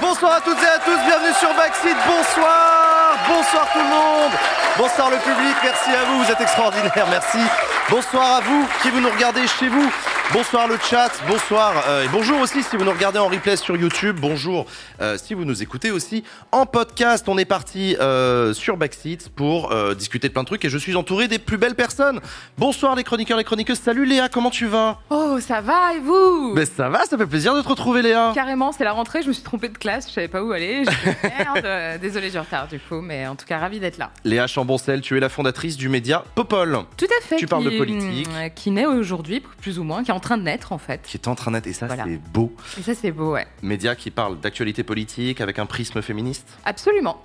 Bonsoir à toutes et à tous, bienvenue sur Backseat, bonsoir Bonsoir tout le monde. Bonsoir le public, merci à vous, vous êtes extraordinaires, merci. Bonsoir à vous qui vous nous regardez chez vous Bonsoir le chat, bonsoir euh, et bonjour aussi si vous nous regardez en replay sur YouTube. Bonjour euh, si vous nous écoutez aussi en podcast. On est parti euh, sur Backseat pour discuter de plein de trucs et je suis entouré des plus belles personnes. Bonsoir les chroniqueurs, les chroniqueuses. Salut Léa, comment tu vas? Oh, ça va et vous? Ben ça va, ça fait plaisir de te retrouver Léa. Carrément, c'est la rentrée, je me suis trompée de classe, je savais pas où aller. Merde, désolée du retard du coup, mais en tout cas, ravie d'être là. Léa Chamboncel, tu es la fondatrice du média Popol Tout à fait. Tu parles de politique. Qui naît aujourd'hui, plus ou moins, qui est en train de naître en fait. qui est en train d'être et ça Voilà. c'est beau. Et ça, c'est beau, ouais. Média qui parle d'actualité politique avec un prisme féministe. Absolument.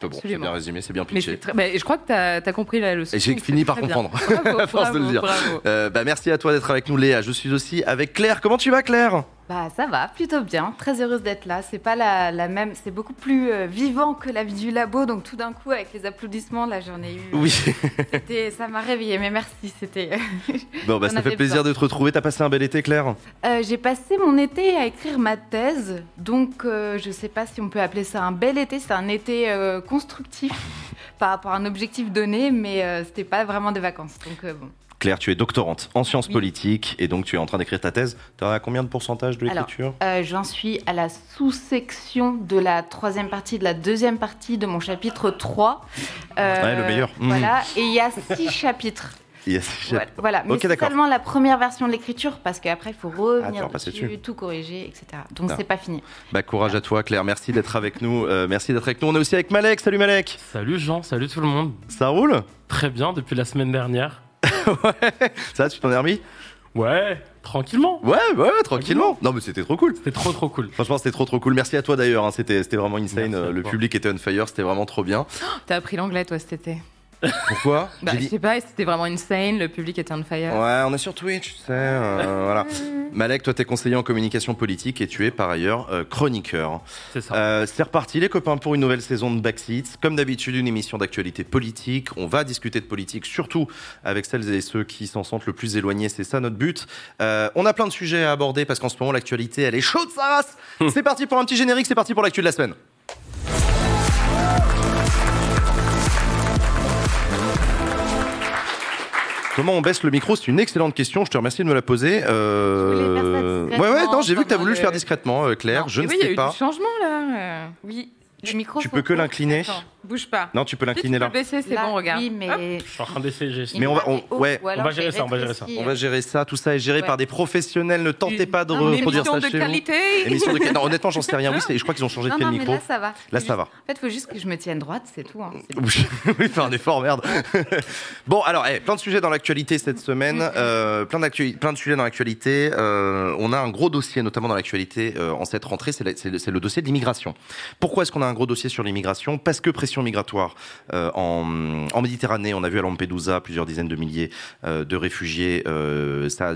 Bon, c'est bien résumé, c'est bien pitché. très- bah, je crois que t'as as compris la leçon. J'ai fini par comprendre. Bravo, À force de le dire. Euh, bah, merci à toi d'être avec nous Léa. Je suis aussi avec Claire. Comment tu vas Claire? Bah ça va, plutôt bien. Très heureuse d'être là. C'est pas la, la même, c'est beaucoup plus euh, vivant que la vie du labo. Donc tout d'un coup, avec les applaudissements, là, j'en ai eu. Oui. C'était, ça m'a réveillé. Mais merci, c'était. Bon, bah, J'en ça fait plaisir besoin. de te retrouver. T'as passé un bel été, Claire? Euh, j'ai passé mon été à écrire ma thèse. Donc euh, je sais pas si on peut appeler ça un bel été. C'est un été euh, constructif par rapport à un objectif donné, mais euh, c'était pas vraiment des vacances. Donc euh, bon. Claire, tu es doctorante en sciences Oui. politiques et donc tu es en train d'écrire ta thèse. Tu as combien de pourcentage de l'écriture? Euh, J'en suis à la sous-section de la troisième partie, de la deuxième partie de mon chapitre 3. Euh, Ouais, le meilleur. Mhm. Voilà, et il y a six chapitres. Yes. Voilà, Voilà, mais Ok, c'est seulement la première version de l'écriture parce qu'après il faut Ah, revenir repasser dessus, dessus. tout corriger, etc. Donc Ah. c'est pas fini. Bah, courage à toi, Claire. Merci d'être avec nous. Euh, merci d'être avec nous. On est aussi avec Malek. Salut Malek. Salut Jean, salut tout le monde. Ça roule? Très bien depuis la semaine dernière. Ça, va, tu t'en es remis Ouais, tranquillement. Ouais, ouais, tranquillement. Non, mais c'était trop cool. C'était trop trop cool. Franchement, c'était trop trop cool. Merci à toi d'ailleurs. hein. C'était c'était vraiment insane. Euh, Le toi. public était on fire. C'était vraiment trop bien. T'as appris l'anglais toi cet été? Pourquoi Bah, je sais pas, c'était vraiment insane, le public était on fire. Ouais, on est sur Twitch, tu sais. euh, voilà. Malek, toi, t'es conseiller en communication politique et tu es par ailleurs euh, chroniqueur. C'est ça. Euh, c'est reparti, les copains, pour une nouvelle saison de Backseat. Comme d'habitude, une émission d'actualité politique. On va discuter de politique, surtout avec celles et ceux qui s'en sentent le plus éloignés. C'est ça notre but. Euh, on a plein de sujets à aborder parce qu'en ce moment, l'actualité, elle est chaude, sa race. c'est parti pour un petit générique. C'est parti pour l'actu de la semaine. Comment on baisse le micro C'est une excellente question. Je te remercie de me la poser. Euh, Je voulais faire ça discrètement Ouais, ouais, non, j'ai vu que tu as voulu le faire discrètement, euh, Claire. Non. Je ne oui, il y sais a eu pas. du changement là. euh. Oui, le micro. Tu peux que l'incliner. Bouge pas. Non, tu peux l'incliner peux là. baisser, c'est Là, bon, regarde. Oui, mais. Je suis en train d'essayer. j'ai- Mais on va- on- Ou ouais, on va gérer ça, on va gérer ça. rétréci, On va gérer ça. Tout ça est géré Ouais. par des professionnels. Ne tentez pas de reproduire émission ça de chez qualité. vous. Émission de Non, honnêtement, j'en sais rien. Oui, je crois qu'ils ont changé de mais micro. là ça va. Là, ça va. En fait, il faut juste que je me tienne droite, c'est tout. hein. Oui, faire un effort, merde. bon, alors, eh, plein de sujets dans l'actualité cette semaine, euh, plein, de sujets dans l'actualité. Euh, on a un gros dossier, notamment dans l'actualité, euh, en cette rentrée, c'est le dossier de l'immigration. Pourquoi est-ce qu'on a un gros dossier sur l'immigration? Parce que pression migratoire euh, en, Méditerranée, on a vu à Lampedusa plusieurs dizaines de milliers euh, de réfugiés. euh, ça,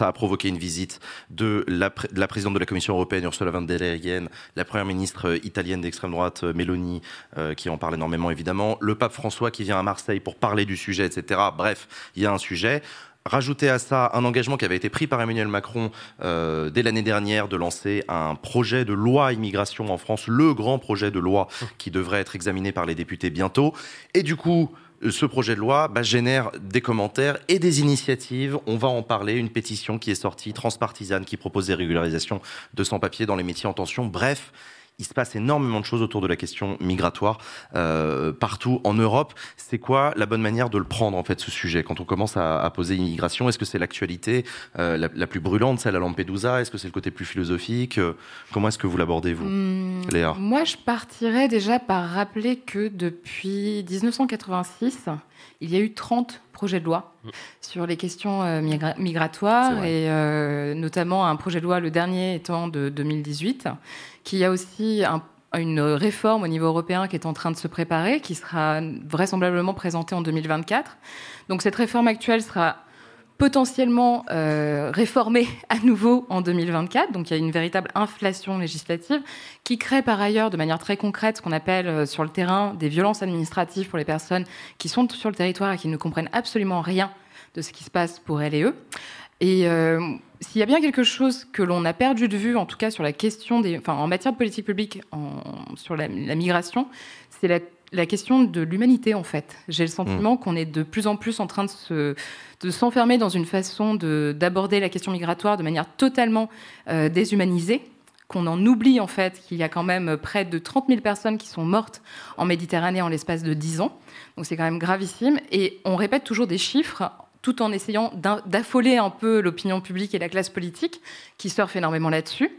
a provoqué une visite de la, de la présidente de la Commission européenne, Ursula von der Leyen, la première ministre italienne d'extrême droite, Meloni, qui en parle énormément évidemment, le pape François qui vient à Marseille pour parler du sujet, etc. Bref, il y a un sujet. Rajouter à ça un engagement qui avait été pris par Emmanuel Macron euh, dès l'année dernière de lancer un projet de loi immigration en France, le grand projet de loi qui devrait être examiné par les députés bientôt. Et du coup, euh, ce projet de loi bah, génère des commentaires et des initiatives. On va en parler. Une pétition qui est sortie, transpartisane, qui propose des régularisations de sans-papiers dans les métiers en tension. Bref, il se passe énormément de choses autour de la question migratoire euh, partout en Europe. C'est quoi la bonne manière de le prendre en fait ce sujet? Quand on commence à, à poser immigration Est-ce que c'est l'actualité euh, la, la plus brûlante, celle à Lampedusa? Est-ce que c'est le côté plus philosophique? Euh, Comment est-ce que vous l'abordez vous Hmm, Léa? Moi, je partirais déjà par rappeler que depuis 1986, il y a eu 30 projets de loi sur les questions euh, migra- migratoires et euh, notamment un projet de loi, le dernier étant de 2018, qui a aussi un- une réforme au niveau européen qui est en train de se préparer, qui sera vraisemblablement présentée en 2024. Donc cette réforme actuelle sera potentiellement euh, réformée à nouveau en 2024. Donc il y a une véritable inflation législative qui crée par ailleurs de manière très concrète ce qu'on appelle euh, sur le terrain des violences administratives pour les personnes qui sont sur le territoire et qui ne comprennent absolument rien de ce qui se passe pour elles et eux. Et euh, s'il y a bien quelque chose que l'on a perdu de vue, en tout cas sur la question des, enfin, en matière de politique publique, en, sur la, la migration, c'est la, la, question de l'humanité en fait. J'ai le sentiment mmh. qu'on est de plus en plus en train de se, de s'enfermer dans une façon d'aborder la question migratoire de manière totalement euh, déshumanisée qu'on en oublie en fait qu'il y a quand même près de 30 000 personnes qui sont mortes en Méditerranée en l'espace de 10 ans. Donc c'est quand même gravissime. Et on répète toujours des chiffres tout en essayant d'affoler un peu l'opinion publique et la classe politique, qui surfent énormément là-dessus.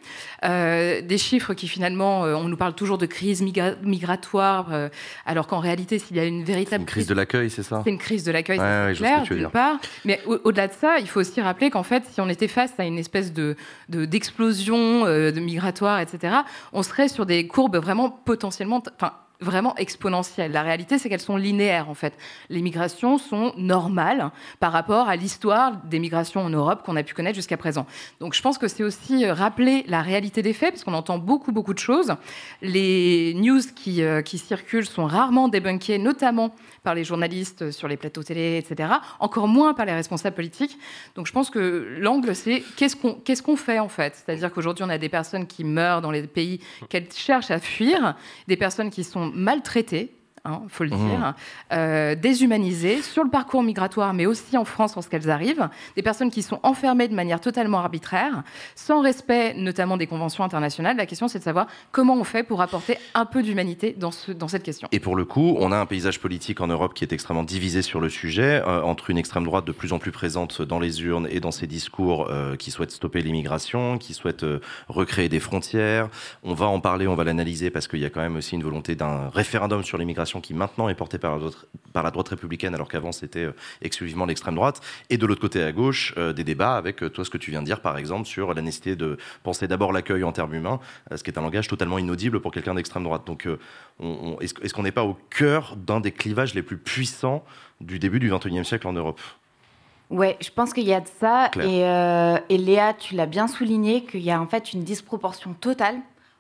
Euh, des chiffres qui finalement, euh, on nous parle toujours de crise migratoire, euh, alors qu'en réalité, s'il y a une véritable... Une crise de l'accueil, c'est ça? C'est une crise de l'accueil, ouais, c'est clair, d'une part. Mais au-delà de ça, il faut aussi rappeler qu'en fait, si on était face à une espèce de d'explosion de, de migratoire, etc., on serait sur des courbes vraiment potentiellement... Enfin, vraiment exponentielles. La réalité, c'est qu'elles sont linéaires, en fait. Les migrations sont normales par rapport à l'histoire des migrations en Europe qu'on a pu connaître jusqu'à présent. Donc, je pense que c'est aussi euh, rappeler la réalité des faits, parce qu'on entend beaucoup, beaucoup de choses. Les news qui, euh, qui circulent sont rarement débunkées, notamment par les journalistes sur les plateaux télé, etc. Encore moins par les responsables politiques. Donc, je pense que l'angle, c'est qu'est-ce qu'on fait, en fait? C'est-à-dire qu'aujourd'hui, on a des personnes qui meurent dans les pays qu'elles cherchent à fuir, des personnes qui sont maltraités il hein, faut le mmh. dire, euh, déshumanisées sur le parcours migratoire, mais aussi en France lorsqu'elles arrivent, des personnes qui sont enfermées de manière totalement arbitraire, sans respect notamment des conventions internationales. La question, c'est de savoir comment on fait pour apporter un peu d'humanité dans, ce, dans cette question. Et pour le coup, on a un paysage politique en Europe qui est extrêmement divisé sur le sujet, euh, entre une extrême droite de plus en plus présente dans les urnes et dans ses discours euh, qui souhaite stopper l'immigration, qui souhaite euh, recréer des frontières. On va en parler, on va l'analyser parce qu'il y a quand même aussi une volonté d'un référendum sur l'immigration qui maintenant est portée par la droite, par la droite républicaine, alors qu'avant c'était euh, exclusivement l'extrême droite. Et de l'autre côté à gauche, euh, des débats avec euh, toi ce que tu viens de dire, par exemple, sur la nécessité de penser d'abord l'accueil en termes humains, ce qui est un langage totalement inaudible pour quelqu'un d'extrême droite. Donc, on, est-ce qu'on n'est pas au cœur d'un des clivages les plus puissants du début du XXIe siècle en Europe? Ouais, je pense qu'il y a de ça. Et, et, Léa, tu l'as bien souligné, qu'il y a en fait une disproportion totale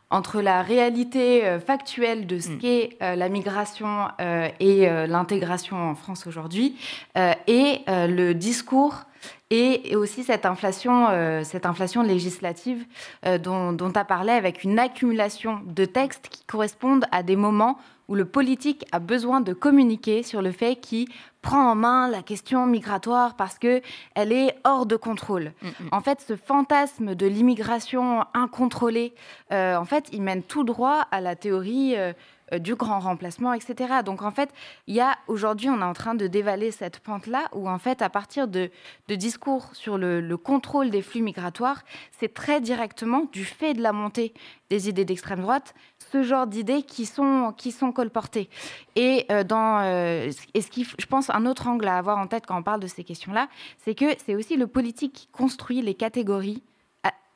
entre la réalité euh, factuelle de ce mm. qu'est euh, la migration euh, et l'intégration en France aujourd'hui et le discours et, aussi cette inflation, cette inflation législative dont tu as parlé avec une accumulation de textes qui correspondent à des moments où le politique a besoin de communiquer sur le fait qu'il prend en main la question migratoire parce que elle est hors de contrôle. Mm, mm. En fait, ce fantasme de l'immigration incontrôlée, euh, en fait, il mène tout droit à la théorie euh, du grand remplacement, etc. Donc en fait, il y a aujourd'hui, on est en train de dévaler cette pente-là, où en fait, à partir de, discours sur le, contrôle des flux migratoires, c'est très directement du fait de la montée des idées d'extrême droite, ce genre d'idées qui sont, qui sont colportées. Et, euh, dans, euh, et ce qui, je pense, un autre angle à avoir en tête quand on parle de ces questions-là, c'est que c'est aussi le politique qui construit les catégories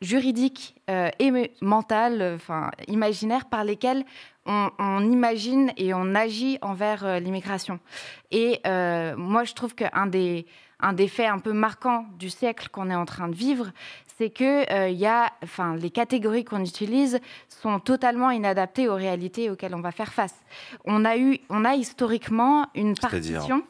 juridiques et mentales, enfin imaginaires par lesquelles on, imagine et on agit envers euh, l'immigration. Et euh, moi, je trouve qu'un des, un des faits un peu marquants du siècle qu'on est en train de vivre, c'est que euh, y a, enfin, les catégories qu'on utilise sont totalement inadaptées aux réalités auxquelles on va faire face. On a eu, on a historiquement une partition.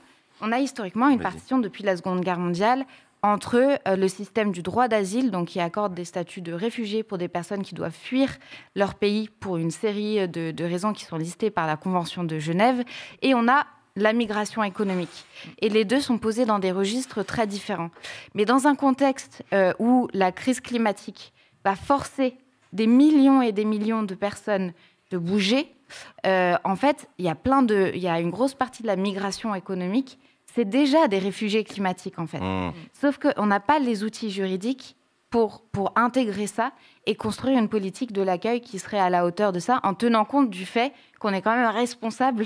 On a historiquement une partition depuis la Seconde Guerre mondiale entre euh, le système du droit d'asile, donc qui accorde des statuts de réfugiés pour des personnes qui doivent fuir leur pays pour une série de, raisons qui sont listées par la Convention de Genève, et on a la migration économique. Et les deux sont posés dans des registres très différents. Mais dans un contexte euh, où la crise climatique va forcer des millions et des millions de personnes de bouger, euh, en fait, il y a une grosse partie de la migration économique c'est déjà des réfugiés climatiques en fait. Mmh. Sauf qu'on n'a pas les outils juridiques pour, pour intégrer ça et construire une politique de l'accueil qui serait à la hauteur de ça, en tenant compte du fait qu'on est quand même responsable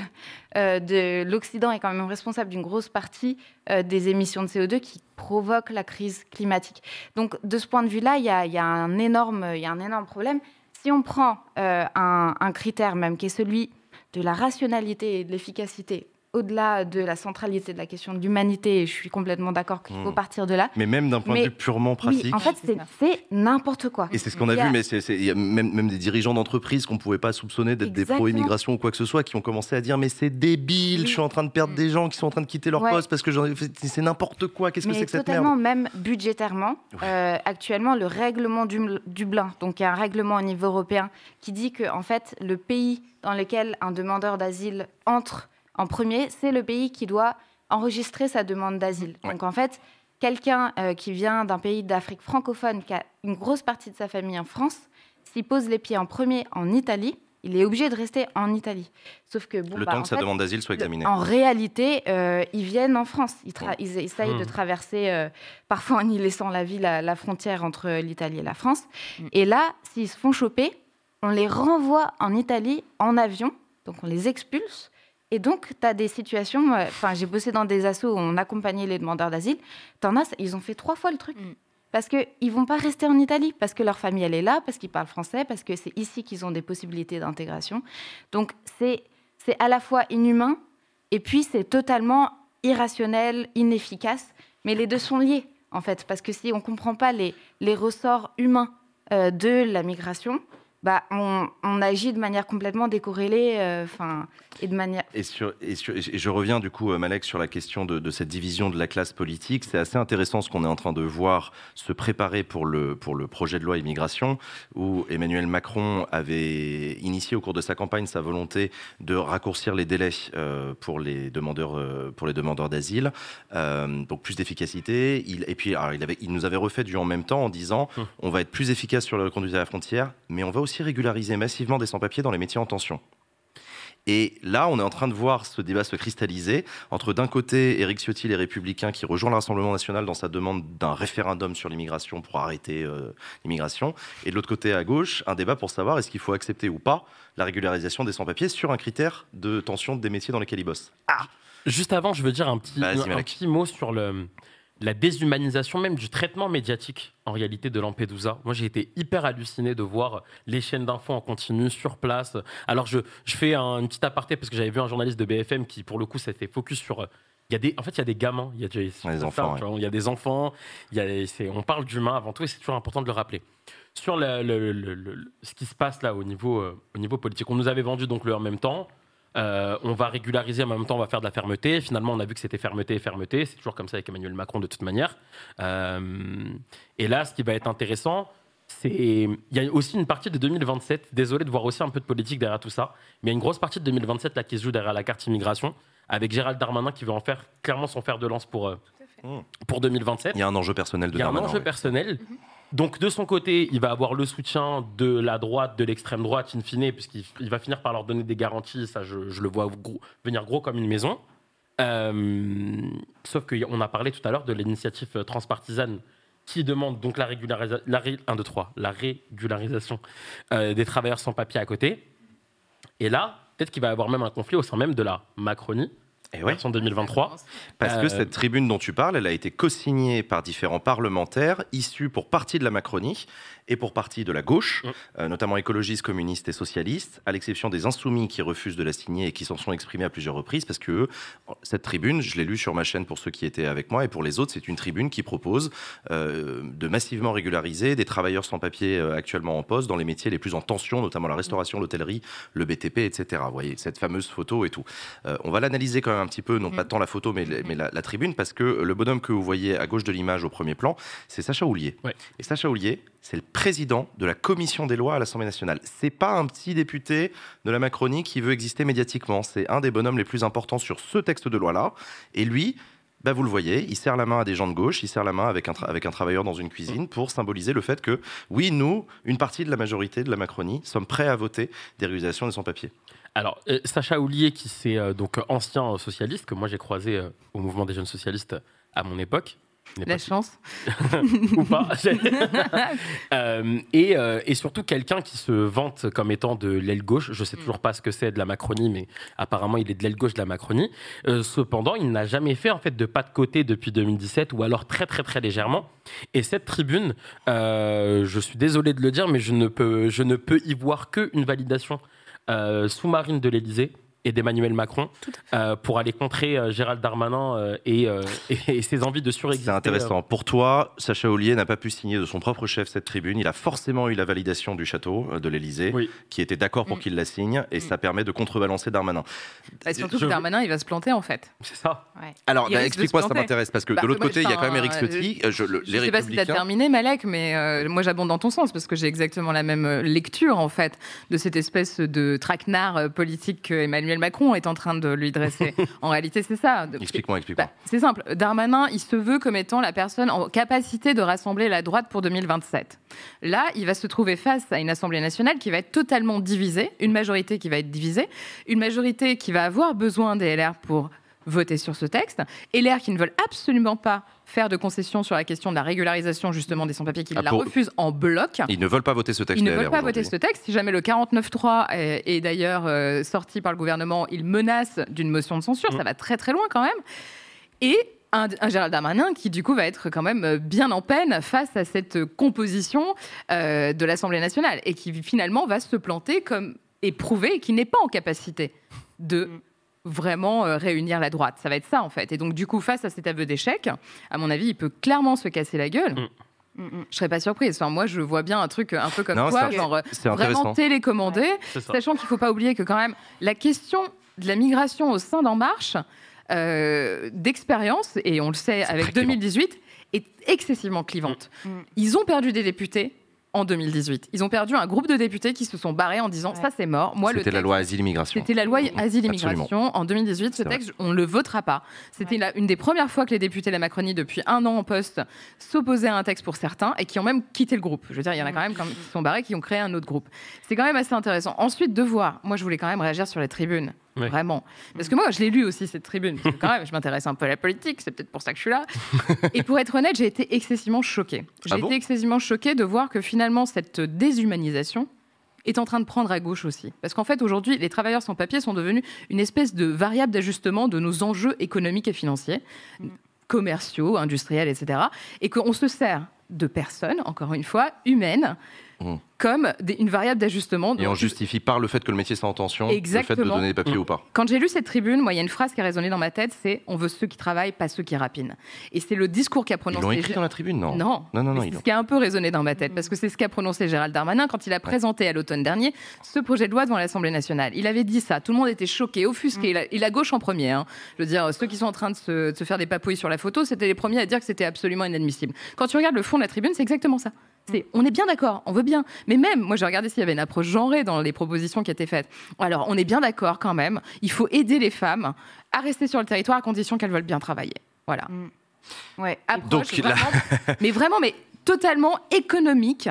euh, de l'Occident est quand même responsable d'une grosse partie euh, des émissions de CO2 qui provoquent la crise climatique. Donc de ce point de vue-là, il y a, y a, un énorme, il y a un énorme problème. Si on prend euh, un, un critère même qui est celui de la rationalité et de l'efficacité au-delà de la centralité de la question de l'humanité, et je suis complètement d'accord qu'il faut Mm. partir de là. Mais même d'un point Mais- de vue purement pratique. Oui, en fait, c'est- n'importe quoi. Et c'est ce qu'on a vu, mais il y a même, même des dirigeants d'entreprises qu'on pouvait pas soupçonner d'être des pro-immigration ou quoi que ce soit, qui ont commencé à dire mais c'est débile, Oui. je suis en train de perdre Mm. des gens qui sont en train de quitter leur Ouais. poste parce que c'est n'importe quoi. Qu'est-ce que c'est que cette totalement, merde même budgétairement. Oui. Euh, actuellement, le règlement du- Dublin, donc il y a un règlement au niveau européen qui dit que en fait, le pays dans lequel un demandeur d'asile entre en premier, c'est le pays qui doit enregistrer sa demande d'asile. Ouais. Donc en fait, quelqu'un euh, qui vient d'un pays d'Afrique francophone, qui a une grosse partie de sa famille en France, s'il pose les pieds en premier en Italie, il est obligé de rester en Italie. Sauf que bon, Le bah, temps que sa fait, demande d'asile soit examinée. en réalité, euh, ils viennent en France. Ils, tra- ils essayent de traverser, euh, parfois en y laissant la vie, la, la frontière entre l'Italie et la France. Mm. Et là, s'ils se font choper, on les renvoie en Italie en avion, donc on les expulse. Et donc, tu as des situations, euh, enfin, j'ai bossé dans des assos où on accompagnait les demandeurs d'asile. T'en as, ils ont fait trois fois le truc. Mm. Parce qu'ils ne vont pas rester en Italie, parce que leur famille, elle est là, parce qu'ils parlent français, parce que c'est ici qu'ils ont des possibilités d'intégration. Donc, c'est c'est à la fois inhumain, et puis c'est totalement irrationnel, inefficace. Mais les deux sont liés, en fait, parce que si on ne comprend pas les, les ressorts humains euh, de la migration, bah, on, on agit de manière complètement décorrélée, euh, et de manière... Et, sur, et, sur- et je reviens du coup, euh, Malek, sur la question de, de cette division de la classe politique. C'est assez intéressant ce qu'on est en train de voir se préparer pour le, pour le projet de loi immigration, où Emmanuel Macron avait initié au cours de sa campagne sa volonté de raccourcir les délais euh, pour les demandeurs, euh, pour les demandeurs d'asile, euh, donc plus d'efficacité. Il, et puis, alors, il, avait, il nous avait refait du en même temps en disant Hum. on va être plus efficace sur la conduite à la frontière, mais on va aussi régulariser massivement des sans-papiers dans les métiers en tension. Et là, on est en train de voir ce débat se cristalliser entre d'un côté Éric Ciotti, les Républicains, qui rejoint le Rassemblement national dans sa demande d'un référendum sur l'immigration pour arrêter euh, l'immigration, et de l'autre côté à gauche, un débat pour savoir est-ce qu'il faut accepter ou pas la régularisation des sans-papiers sur un critère de tension des métiers dans lesquels ils bossent. Juste avant, je veux dire un petit, un petit mot sur le, la déshumanisation même du traitement médiatique en réalité de Lampedusa. Moi, j'ai été hyper halluciné de voir les chaînes d'infos en continu sur place. Alors, je, je fais un, une petite aparté parce que j'avais vu un journaliste de BFM qui, pour le coup, s'était focus sur. euh, Il y a des, en fait, il y a des gamins, il y a des, des enfants, il y a des enfants, il y a, on parle d'humains avant tout et c'est toujours important de le rappeler. Sur le- le- le- le- ce qui se passe là au niveau, euh, au niveau politique, on nous avait vendu donc le en même temps. Euh, on va régulariser, mais en même temps, on va faire de la fermeté. Finalement, on a vu que c'était fermeté et fermeté. C'est toujours comme ça avec Emmanuel Macron de toute manière. Euh, et là, ce qui va être intéressant, c'est. Il y a aussi une partie de 2027. Désolé de voir aussi un peu de politique derrière tout ça. Mais il y a une grosse partie de 2027 là, qui se joue derrière la carte immigration, avec Gérald Darmanin qui veut en faire clairement son fer de lance pour, euh, pour 2027. Il y a un enjeu personnel de Il y a un Darmanin, enjeu oui. personnel. Donc, de son côté, il va avoir le soutien de la droite, de l'extrême droite, in fine, puisqu'il il va finir par leur donner des garanties. Ça, je, le vois gros- venir gros comme une maison. Euh, sauf qu'on a parlé tout à l'heure de l'initiative euh, transpartisane qui demande donc la régularisation, la, ré- la régularisation euh, des travailleurs sans papier à côté. Et là, peut-être qu'il va y avoir même un conflit au sein même de la Macronie, Et version 2023. Parce que Euh, cette tribune dont tu parles, elle a été co-signée par différents parlementaires issus pour partie de la Macronie et pour partie de la gauche, Mm. euh, notamment écologistes, communistes et socialistes, à l'exception des insoumis qui refusent de la signer et qui s'en sont exprimés à plusieurs reprises, parce que eux, cette tribune, je l'ai lue sur ma chaîne pour ceux qui étaient avec moi, et pour les autres, c'est une tribune qui propose euh, de massivement régulariser des travailleurs sans papier euh, actuellement en poste dans les métiers les plus en tension, notamment la restauration, l'hôtellerie, le BTP, etc. Vous voyez, cette fameuse photo et tout. Euh, on va l'analyser quand même un petit peu, non Mm. pas tant la photo, mais, mais la, la tribune, parce que le bonhomme que vous voyez à gauche de l'image au premier plan, c'est Sacha Houlier. Ouais. Et Sacha Houlier, c'est le président de la commission des lois à l'Assemblée nationale. C'est pas un petit député de la Macronie qui veut exister médiatiquement. C'est un des bonhommes les plus importants sur ce texte de loi-là. Et lui, bah vous le voyez, il serre la main à des gens de gauche, il serre la main avec un, tra- avec un travailleur dans une cuisine pour symboliser le fait que, oui, nous, une partie de la majorité de la Macronie, sommes prêts à voter des régulations des sans-papiers. Alors, euh, Sacha Houlier, qui c'est euh, donc euh, ancien socialiste, que moi j'ai croisé au mouvement des jeunes socialistes à mon époque. La chance. ou pas. Euh, et, euh, et surtout quelqu'un qui se vante comme étant de l'aile gauche. Je sais toujours pas ce que c'est de la Macronie, mais apparemment il est de l'aile gauche de la Macronie. Euh, cependant, il n'a jamais fait en fait de pas de côté depuis 2017, ou alors très très très légèrement. Et cette tribune, je suis désolé de le dire, mais je ne peux je ne peux y voir que une validation sous-marine de l'Élysée et d'Emmanuel Macron euh, pour aller contrer euh, Gérald Darmanin euh, et, euh, ses envies de C'est surexister. intéressant. Pour toi, Sacha Ollier n'a pas pu signer de son propre chef cette tribune. Il a forcément eu la validation du château de l'Élysée, Oui. qui était d'accord pour Mm. qu'il la signe, et ça permet de contrebalancer Darmanin. Bah, surtout Je- que Darmanin, il va se planter en fait. C'est ça. Alors, bah, explique-moi, ça m'intéresse, parce que Bah, de l'autre moi, côté, il y a quand même Eric enfin, Ciotti, euh, je- les sais pas si tu as Républicains. terminé, Malek, mais euh, moi j'abonde dans ton sens parce que j'ai exactement la même lecture en fait de cette espèce de traquenard politique que Emmanuel Macron est en train de lui dresser. en réalité, c'est ça. Explique-moi, explique-moi. Bah, c'est simple. Darmanin, il se veut comme étant la personne en capacité de rassembler la droite pour 2027. Là, il va se trouver face à une Assemblée nationale qui va être totalement divisée, une majorité qui va être divisée, une majorité qui va avoir besoin des LR pour voter sur ce texte, et qui ne veulent absolument pas faire de concessions sur la question de la régularisation justement des sans-papiers, qui Ah, la pour- refusent en bloc. Ils ne veulent pas voter ce texte. Ils ne veulent pas voter ce texte. Si jamais le 49.3 est, est d'ailleurs euh, sorti par le gouvernement, ils menacent d'une motion de censure. Mm. Ça va très très loin quand même. Et un, un Gérald Darmanin qui du coup va être quand même euh, bien en peine face à cette composition euh, de l'Assemblée nationale et qui finalement va se planter comme éprouvé et qui n'est pas en capacité de Mm. Vraiment euh, réunir la droite. Ça va être ça en fait. Et donc du coup face à cet aveu d'échec, à mon avis, il peut clairement se casser la gueule. Mm. Mm, mm. Je serais pas surprise. Enfin, moi, je vois bien un truc un peu comme Non, toi, genre euh, vraiment télécommandé, sachant qu'il ne faut pas oublier que quand même la question de la migration au sein d'En Marche, euh, d'expérience, et on le sait avec très clivant. 2018, est excessivement clivante. Mm. Ils ont perdu des députés en 2018. Ils ont perdu un groupe de députés qui se sont barrés en disant Ouais. ça c'est mort. Moi le C'était la texte- loi asile-immigration. c'était la loi asile Absolument. immigration en 2018. Ce vrai. texte, on ne le votera pas. C'était une des premières fois que les députés de la Macronie, depuis un an en poste, s'opposaient à un texte pour certains et qui ont même quitté le groupe. Je veux dire, il y en a quand même quand- qui sont barrés, qui ont créé un autre groupe. C'est quand même assez intéressant. Ensuite, de voir. Moi, je voulais quand même réagir sur les tribunes. Oui. Vraiment. Parce que moi, je l'ai lu aussi, cette tribune. Parce que quand même, je m'intéresse un peu à la politique. C'est peut-être pour ça que je suis là. Et pour être honnête, j'ai été excessivement choquée. J'ai Ah bon été excessivement choquée de voir que finalement, cette déshumanisation est en train de prendre à gauche aussi. Parce qu'en fait, aujourd'hui, les travailleurs sans papier sont devenus une espèce de variable d'ajustement de nos enjeux économiques et financiers, commerciaux, industriels, etc. Et qu'on se sert de personnes, encore une fois, humaines, Mm. comme des- une variable d'ajustement. Et on justifie par le fait que le métier soit en tension, le fait de Exactement. donner des papiers ou pas. Quand j'ai lu cette tribune, moi, il y a une phrase qui a résonné dans ma tête, c'est « on veut ceux qui travaillent, pas ceux qui rapinent ». Et c'est le discours qu'a Ils prononcé... l'ont écrit dans la tribune, non Non, Non, non, ils c'est ce qui a un peu résonné dans ma tête, parce que c'est ce qu'a prononcé Gérald Darmanin quand il a présenté à l'automne dernier ce projet de loi devant l'Assemblée nationale. Il avait dit ça, tout le monde était choqué, offusqué, et la, et la gauche en premier. hein. Je veux dire, ceux qui sont en train de se, de se faire des papouilles sur la photo, c'était les premiers à dire que c'était absolument inadmissible. Quand tu regardes le fond de la tribune, c'est exactement ça. C'est, on est bien d'accord, on veut bien. Mais même, moi j'ai regardé s'il y avait une approche genrée dans les propositions qui étaient faites. Alors, on est bien d'accord quand même, il faut aider les femmes à rester sur le territoire à condition qu'elles veulent bien travailler. Voilà. Ouais. Approche Donc, là- mais vraiment, mais totalement économique.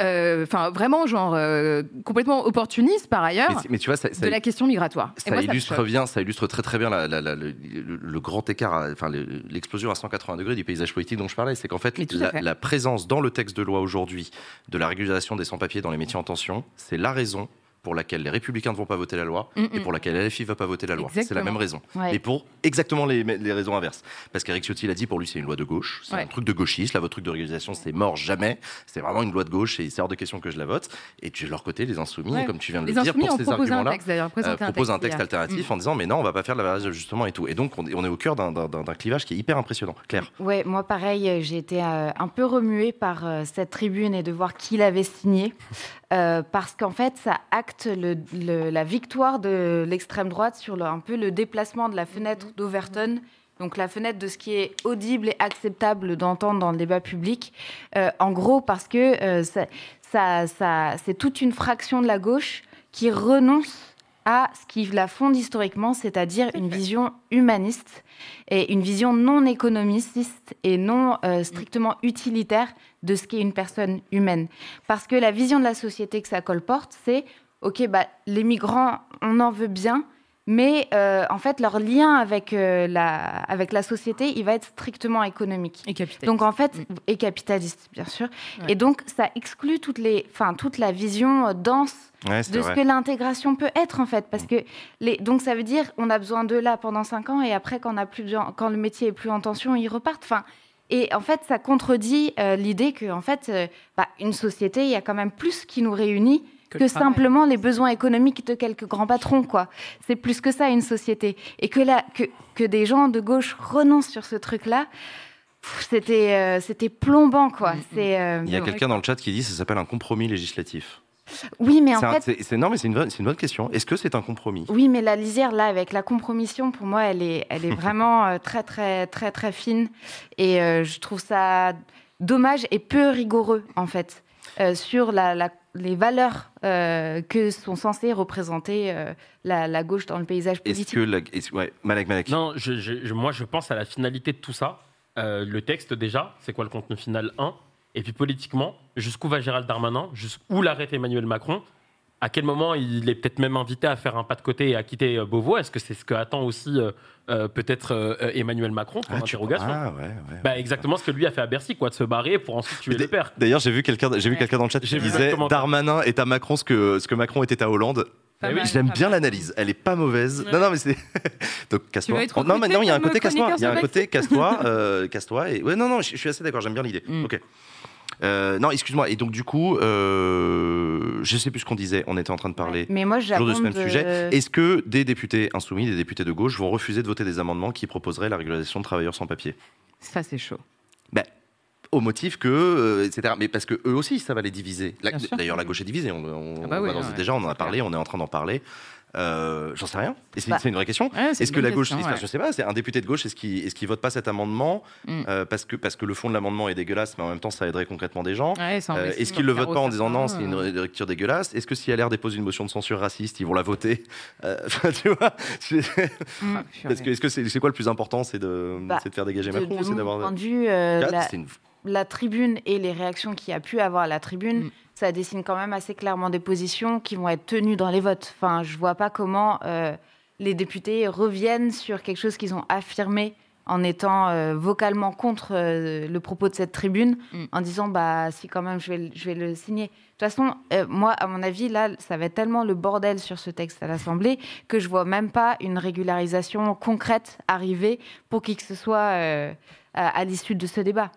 Euh, Enfin, vraiment, genre euh, complètement opportuniste par ailleurs Mais, mais tu vois, ça, ça- de la question migratoire. Ça moi, illustre bien, ça illustre très très bien la- la- la- le, grand écart, enfin le- l'explosion à 180 degrés du paysage politique dont je parlais. C'est qu'en fait, la, fait. la présence dans le texte de loi aujourd'hui de la régularisation des sans-papiers dans les métiers en tension, c'est la raison pour laquelle les Républicains ne vont pas voter la loi Mm, et mm. pour laquelle LFI ne va pas voter la loi. C'est la même raison. Ouais. Et pour exactement les, les raisons inverses. Parce qu'Eric Ciotti l'a dit, pour lui, c'est une loi de gauche. C'est Ouais. un truc de gauchiste. Là, votre truc de régularisation, c'est mort jamais. C'est vraiment une loi de gauche et c'est hors de question que je la vote. Et de leur côté, les insoumis, Ouais. comme tu viens de Les le dire, pour ces arguments-là, euh, présenté propose un texte alternatif en disant mais non on va pas faire de la variation d'ajustement et tout et donc on est, on est au cœur d'un- clivage qui est hyper impressionnant Claire Ouais, moi pareil, j'ai été euh, un peu remuée par euh, cette tribune et de voir qui l'avait signée, euh, parce qu'en fait, ça acte le- le- la victoire de l'extrême droite sur le- un peu le déplacement de la fenêtre d'Overton. Donc la fenêtre de ce qui est audible et acceptable d'entendre dans le débat public. Euh, en gros, parce que euh, ça, ça- ça- c'est toute une fraction de la gauche qui renonce à ce qui la fonde historiquement, c'est-à-dire une vision humaniste et une vision non économiste et non euh, strictement utilitaire de ce qu'est une personne humaine. Parce que la vision de la société que ça colporte, c'est ok, bah, les migrants, on en veut bien, mais euh, en fait, leur lien avec, euh, la, avec la société, il va être strictement économique. Et capitaliste. Donc en fait, Mm. et capitaliste, bien sûr. Ouais. Et donc, ça exclut toutes les, enfin, toute la vision euh, dense ouais, de ce que l'intégration peut être en fait parce que les donc ça veut dire on a besoin d'eux là pendant cinq ans et après quand on a plus besoin- quand le métier est plus en tension ils repartent enfin et en fait ça contredit euh, l'idée que en fait euh, bah, une société il y a quand même plus qui nous réunit Que que, le simplement les besoins économiques de quelques grands patrons, quoi. C'est plus que ça, une société. Et que, là, que, que des gens de gauche renoncent sur ce truc-là, c'était euh, c'était plombant, quoi. Mm, mm. C'est euh, Il y a quelqu'un dans le chat qui dit ça s'appelle un compromis législatif. Oui, mais en fait, non, mais c'est une, une bonne question. Est-ce que c'est un compromis? Oui, mais la lisière, là, avec la compromission, pour moi, elle est, elle est vraiment euh, très, très, très, très fine. Et euh, je trouve ça dommage et peu rigoureux, en fait, euh, sur la, la- les valeurs euh, que sont censées représenter euh, la, la gauche dans le paysage Est-ce politique. que la, est-ce- ouais, Malek Malek. Non, je- je- je- moi je pense à la finalité de tout ça. Euh, le texte déjà, c'est quoi le contenu final 1 Et puis politiquement, jusqu'où va Gérald Darmanin? Jusqu'où l'arrête Emmanuel Macron? À quel moment il est peut-être même invité à faire un pas de côté et à quitter euh, Beauvau? Est-ce que c'est ce que attend aussi euh, euh, peut-être euh, Emmanuel Macron pour Ah, tu- l'interrogation? ah, ouais, ouais. bah, Exactement ce que lui a fait à Bercy, quoi, de se barrer pour ensuite tuer le père. D'ailleurs, j'ai vu quelqu'un, j'ai vu quelqu'un dans le chat qui disait. Darmanin est à Macron ce que ce que Macron était à Hollande. Eh oui, J'aime bien l'analyse. Elle est pas mauvaise. Ouais. Non, non, mais c'est. Donc casse-toi. non, mais non, il y a un côté casse-toi. Il y a un côté casse-toi, euh, casse-toi. Et ouais, non, non, je, je suis assez d'accord. J'aime bien l'idée. Mm. Ok. Euh, non, excuse-moi. Et donc du coup, euh, je sais plus ce qu'on disait. On était en train de parler. Mais moi, Toujours de ce même sujet. euh, Est-ce que des députés insoumis, des députés de gauche vont refuser de voter des amendements qui proposeraient la régularisation de travailleurs sans papier? Ça, c'est chaud. au motif que, euh, etc. Mais parce que eux aussi, ça va les diviser. D'ailleurs, la gauche est divisée. On, on- Ah bah on oui, va dans- ouais, déjà, on en a parlé, on est en train d'en parler. Euh, J'en sais rien. C'est Bah. c'est une vraie question. Ouais, Est-ce que la gauche, question, ouais. je sais pas, c'est un député de gauche, est-ce qu'il qu'il vote pas cet amendement Mm. euh, parce que parce que le fond de l'amendement est dégueulasse, mais en même temps, ça aiderait concrètement des gens. Ouais, Euh, Est-ce six qu'ils le votent pas en disant non, c'est une lecture dégueulasse? Est-ce que si LR dépose une motion de censure raciste, ils vont la voter? Euh, Tu vois Ah, Parce que est-ce que c'est quoi le plus important C'est de, Bah, de faire dégager de, Macron de ou c'est d'avoir. euh, la tribune et les réactions qu'il y a pu avoir à la tribune, Mm. Ça dessine quand même assez clairement des positions qui vont être tenues dans les votes. Enfin, je vois pas comment euh, les députés reviennent sur quelque chose qu'ils ont affirmé en étant euh, vocalement contre euh, le propos de cette tribune, Mm. en disant bah si quand même je vais, le- je vais le signer. De toute façon, euh, moi à mon avis là, ça va être tellement le bordel sur ce texte à l'Assemblée que je vois même pas une régularisation concrète arriver pour qui que ce soit à, à l'issue de ce débat.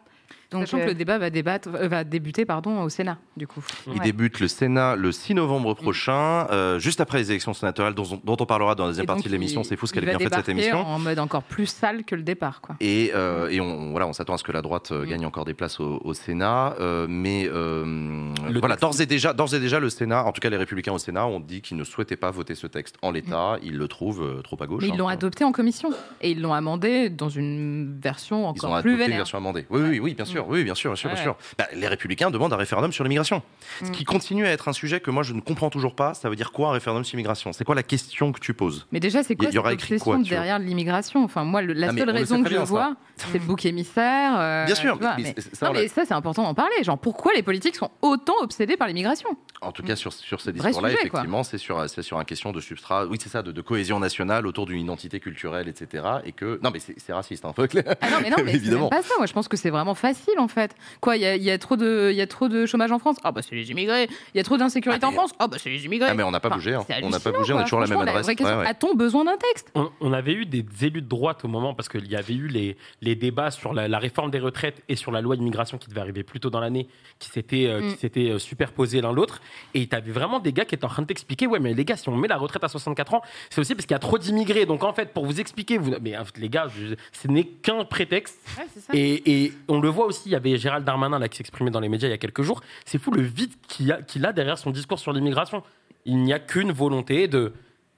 Donc, Sachant euh, que le débat va, débattre, euh, va débuter pardon, au Sénat, du coup. Il Ouais. débute le Sénat le 6 novembre prochain, euh, juste après les élections sénatoriales, dont, on- dont on parlera dans la deuxième partie de l'émission. C'est fou ce qu'elle est va bien faite cette émission. En mode encore plus sale que le départ, quoi. Et, euh, et on, voilà, on s'attend à ce que la droite euh, Mm. gagne encore des places au, au Sénat. euh, mais euh, voilà, d'ores et, déjà, d'ores et déjà, le Sénat, en tout cas les Républicains au Sénat, ont dit qu'ils ne souhaitaient pas voter ce texte en l'état. Ils le trouvent euh, trop à gauche. Mm. Mais ils hein. l'ont adopté en commission et ils l'ont amendé dans une version Ils ont encore plus une vénère. version amendée. Oui, oui, oui, bien sûr, oui, bien sûr, bien sûr, bien sûr. Bah, les Républicains demandent un référendum sur l'immigration, ce Mm. qui continue à être un sujet que moi je ne comprends toujours pas. Ça veut dire quoi un référendum sur l'immigration? C'est quoi la question que tu poses? Mais déjà, c'est quoi cette obsession derrière l'immigration? Enfin, moi, le- la seule on le raison que je bien, vois, c'est le bouc émissaire. euh, Bien sûr, vois, mais- ça, non, mais ça, c'est important d'en parler. Genre, pourquoi les politiques sont autant obsédés par l'immigration? En tout cas, sur, sur ces discours-là, effectivement, c'est sur, c'est sur un question de substrat, oui, c'est ça, de, de cohésion nationale autour d'une identité culturelle, etc. Et que, non, mais c'est raciste, hein, faut être clair. Ah non, mais non, mais Évidemment. pas ça. Moi, je pense que c'est vraiment facile, en fait. Quoi, il y a, il y a trop de, il y a trop de chômage en France? Ah bah c'est les immigrés. Il y a trop d'insécurité Ah, en France? Ah bah c'est les immigrés. Ah, mais on n'a pas Enfin, bougé, hein. on n'a pas bougé, on est toujours à la même adresse. Ouais, ouais. A-t-on besoin d'un texte? On, on avait eu des élus de droite au moment, parce qu'il y avait eu les, les débats sur la, la réforme des retraites et sur la loi d'immigration qui devait arriver plus tôt dans l'année, qui s'étaient euh, Mm. s'étaient, euh, superposés l'un l'autre. Et tu avais vraiment des gars qui étaient en train de t'expliquer Ouais, mais les gars, si on met la retraite à 64 ans, c'est aussi parce qu'il y a trop d'immigrés. Donc en fait, pour vous expliquer, vous, mais les gars, je- ce n'est qu'un prétexte. Ouais, c'est ça. Et, et on le voit aussi, il y avait Gérald Darmanin là, qui s'exprimait dans les médias il y a quelques jours. C'est fou le vide qu'il a, derrière son discours sur l'immigration. Il n'y a qu'une volonté de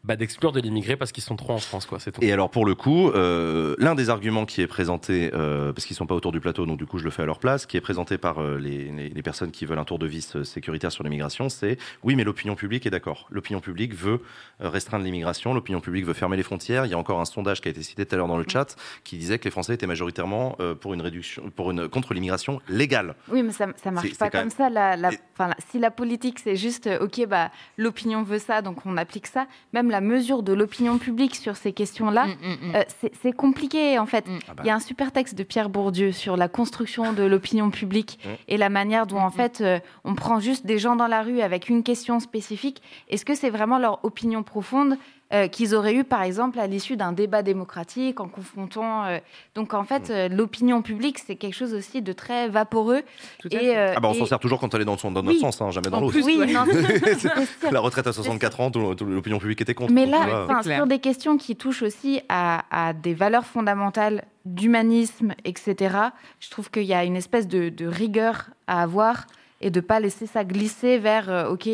bah, d'exclure de l'immigré parce qu'ils sont trop en France, quoi. C'est tout. Et alors pour le coup, euh, l'un des arguments qui est présenté, euh, parce qu'ils sont pas autour du plateau, donc du coup je le fais à leur place, qui est présenté par euh, les, les- les personnes qui veulent un tour de vis sécuritaire sur l'immigration, c'est oui mais l'opinion publique est d'accord. L'opinion publique veut restreindre l'immigration, l'opinion publique veut fermer les frontières. Il y a encore un sondage qui a été cité tout à l'heure dans le chat qui disait que les Français étaient majoritairement euh, pour une réduction, pour une contre l'immigration légale. Oui, mais ça, ça marche C'est- pas c'est comme ça. La, la- Et- enfin, la- si la politique, c'est juste, OK, bah, l'opinion veut ça, donc on applique ça, même la mesure de l'opinion publique sur ces questions-là, Mm, mm, mm. euh, c'est- compliqué, en fait. Mm. Ah bah, Il y a un super texte de Pierre Bourdieu sur la construction de l'opinion publique Mm. et la manière dont, en fait, euh, on prend juste des gens dans la rue avec une question spécifique. Est-ce que c'est vraiment leur opinion profonde euh, qu'ils auraient eu, par exemple, à l'issue d'un débat démocratique, en confrontant. euh, Donc, en fait, euh, l'opinion publique, c'est quelque chose aussi de très vaporeux. Tout à Et, fait. euh, Ah bah on et- s'en sert toujours quand elle est dans, son, dans Oui. notre sens, hein, jamais dans l'autre. Oui, ouais. non. La retraite à 64 ans, l'opinion publique était contre. Mais là, clair. sur des questions qui touchent aussi à, à des valeurs fondamentales d'humanisme, etc., je trouve qu'il y a une espèce de, de rigueur à avoir et de pas laisser ça glisser vers euh, OK,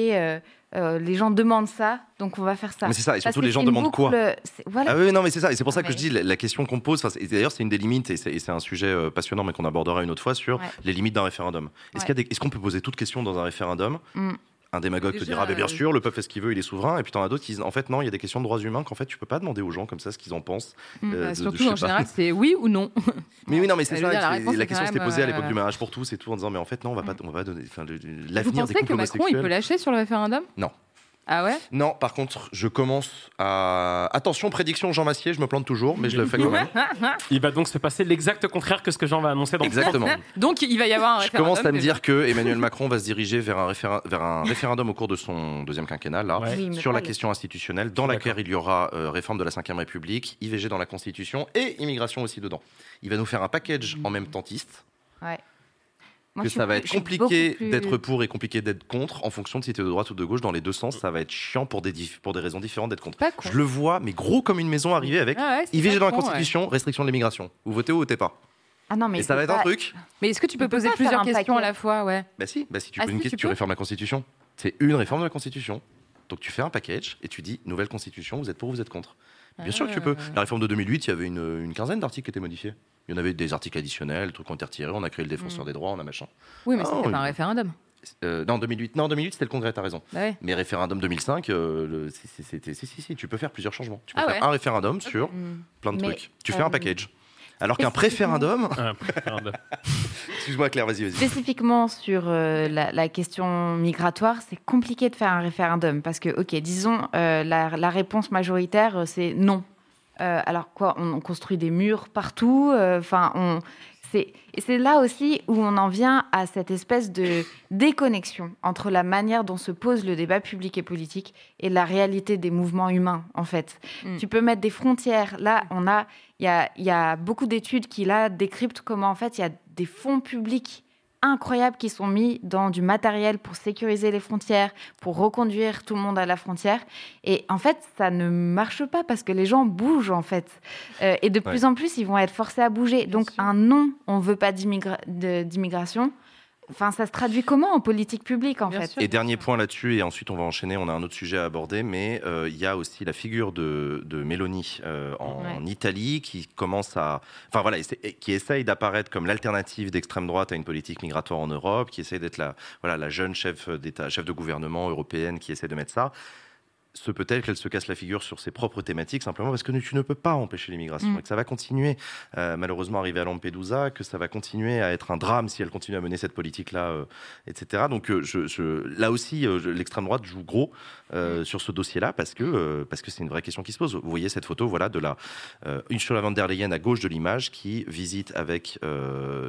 euh, les gens demandent ça, donc on va faire ça. Mais c'est ça, et surtout les gens demandent quoi boucle, c'est- Voilà. Ah oui, non, mais c'est ça. Et c'est pour ça que je dis la, la question qu'on pose. Et d'ailleurs, c'est une des limites, et c'est un sujet euh, passionnant, mais qu'on abordera une autre fois sur Ouais. les limites d'un référendum. Ouais. est-ce qu'on peut poser toute question dans un référendum Mm. Un démagogue te Déjà, dira, bah, bien euh, sûr, le peuple fait ce qu'il veut, il est souverain. Et puis t'en as d'autres qui disent, en fait, non, il y a des questions de droits humains qu'en fait, tu peux pas demander aux gens comme ça ce qu'ils en pensent. Mm. euh, Bah, de- surtout, en général, c'est oui ou non. Mais oui, non, mais c'est ça. dire, la question s'était posée à l'époque euh, du mariage pour tous et tout en disant, mais en fait, non, on va pas, on va pas donner. L'avenir des que Macron, il peut lâcher sur le référendum? Non. Ah ouais? Non, par contre, je commence à. Attention, prédiction Jean Massier, je me plante toujours, mais je le fais quand même. Il va donc se passer l'exact contraire que ce que Jean va annoncer dans Exactement. Donc, il va y avoir un Je commence à me dire que Emmanuel Macron va se diriger vers un, référa- vers un référendum au cours de son deuxième quinquennat, là, Ouais. Oui, mais sur la question institutionnelle, dans laquelle il y aura euh, réforme de la Ve République, IVG dans la Constitution et immigration aussi dedans. Il va nous faire un package en même Ouais. Moi, que ça va plus- être compliqué plus- d'être pour et compliqué d'être contre, en fonction de si tu es de droite ou de gauche, dans les deux sens, ça va être chiant pour des, dif- pour des raisons différentes d'être contre. Pas con. Je le vois, mais gros comme une maison arriver avec Ah ouais, IVG dans la ouais. Constitution, restriction de l'immigration. Vous votez ou vous votez pas? Ah non, mais Et ça va être un truc Mais est-ce que tu peux poser plusieurs questions à la fois Ouais. Bah si, bah si tu Ah poses si, une tu question, tu peux réformes la Constitution. C'est une réforme de la Constitution. Donc tu fais un package et tu dis nouvelle Constitution, vous êtes pour ou vous êtes contre? Bien sûr que tu peux. Ah. La réforme de 2008, il y avait une, une quinzaine d'articles qui étaient modifiés. Il y en avait des articles additionnels, des trucs ont été retirés, on a créé le défenseur Mm. des droits, on a machin. Oui, mais Ah, c'était oui. pas un référendum. Euh, non, 2008, non, 2008 c'était le Congrès, t'as raison. Bah ouais. Mais référendum 2005, euh, le- c'est- c'est- c'était- si, si, si, tu peux faire plusieurs changements. Tu peux Ah faire ouais. un référendum sur Mm. plein de Mais, trucs. Tu fais euh, un package. Alors qu'un préférendum. Excuse-moi Claire, vas-y, vas-y. Spécifiquement sur euh, la, la question migratoire, c'est compliqué de faire un référendum parce que, ok, disons, euh, la, la réponse majoritaire, euh, c'est non. Euh, alors quoi, on, on construit des murs partout, euh, enfin, c'est- là aussi où on en vient à cette espèce de déconnexion entre la manière dont se pose le débat public et politique et la réalité des mouvements humains, en fait. Mm. Tu peux mettre des frontières. Là, on a, il y a, y a beaucoup d'études qui là décryptent comment en fait il y a des fonds publics incroyables qui sont mis dans du matériel pour sécuriser les frontières, pour reconduire tout le monde à la frontière. Et en fait, ça ne marche pas parce que les gens bougent en fait. Euh, et de Ouais. plus en plus, ils vont être forcés à bouger. Donc sûr. un non, on veut pas d'immigration. Enfin, ça se traduit comment en politique publique en Bien fait sûr. Et dernier point là-dessus, et ensuite on va enchaîner, on a un autre sujet à aborder, mais euh, il y a aussi la figure de, de Mélanie euh, en, Ouais. Italie qui commence à. Enfin voilà, qui essaye d'apparaître comme l'alternative d'extrême droite à une politique migratoire en Europe, qui essaye d'être la, voilà, la jeune chef d'État, chef de gouvernement européenne qui essaie de mettre ça. Se peut-elle qu'elle se casse la figure sur ses propres thématiques simplement parce que tu ne peux pas empêcher l'immigration Mm. et que ça va continuer, euh, malheureusement, arriver à Lampedusa, que ça va continuer à être un drame si elle continue à mener cette politique-là, euh, etc. Donc euh, je, je- là aussi, euh, l'extrême droite joue gros euh, sur ce dossier-là parce que parce que c'est une vraie question qui se pose. Vous voyez cette photo, voilà, de la Ursula von der Leyen à gauche de l'image qui visite avec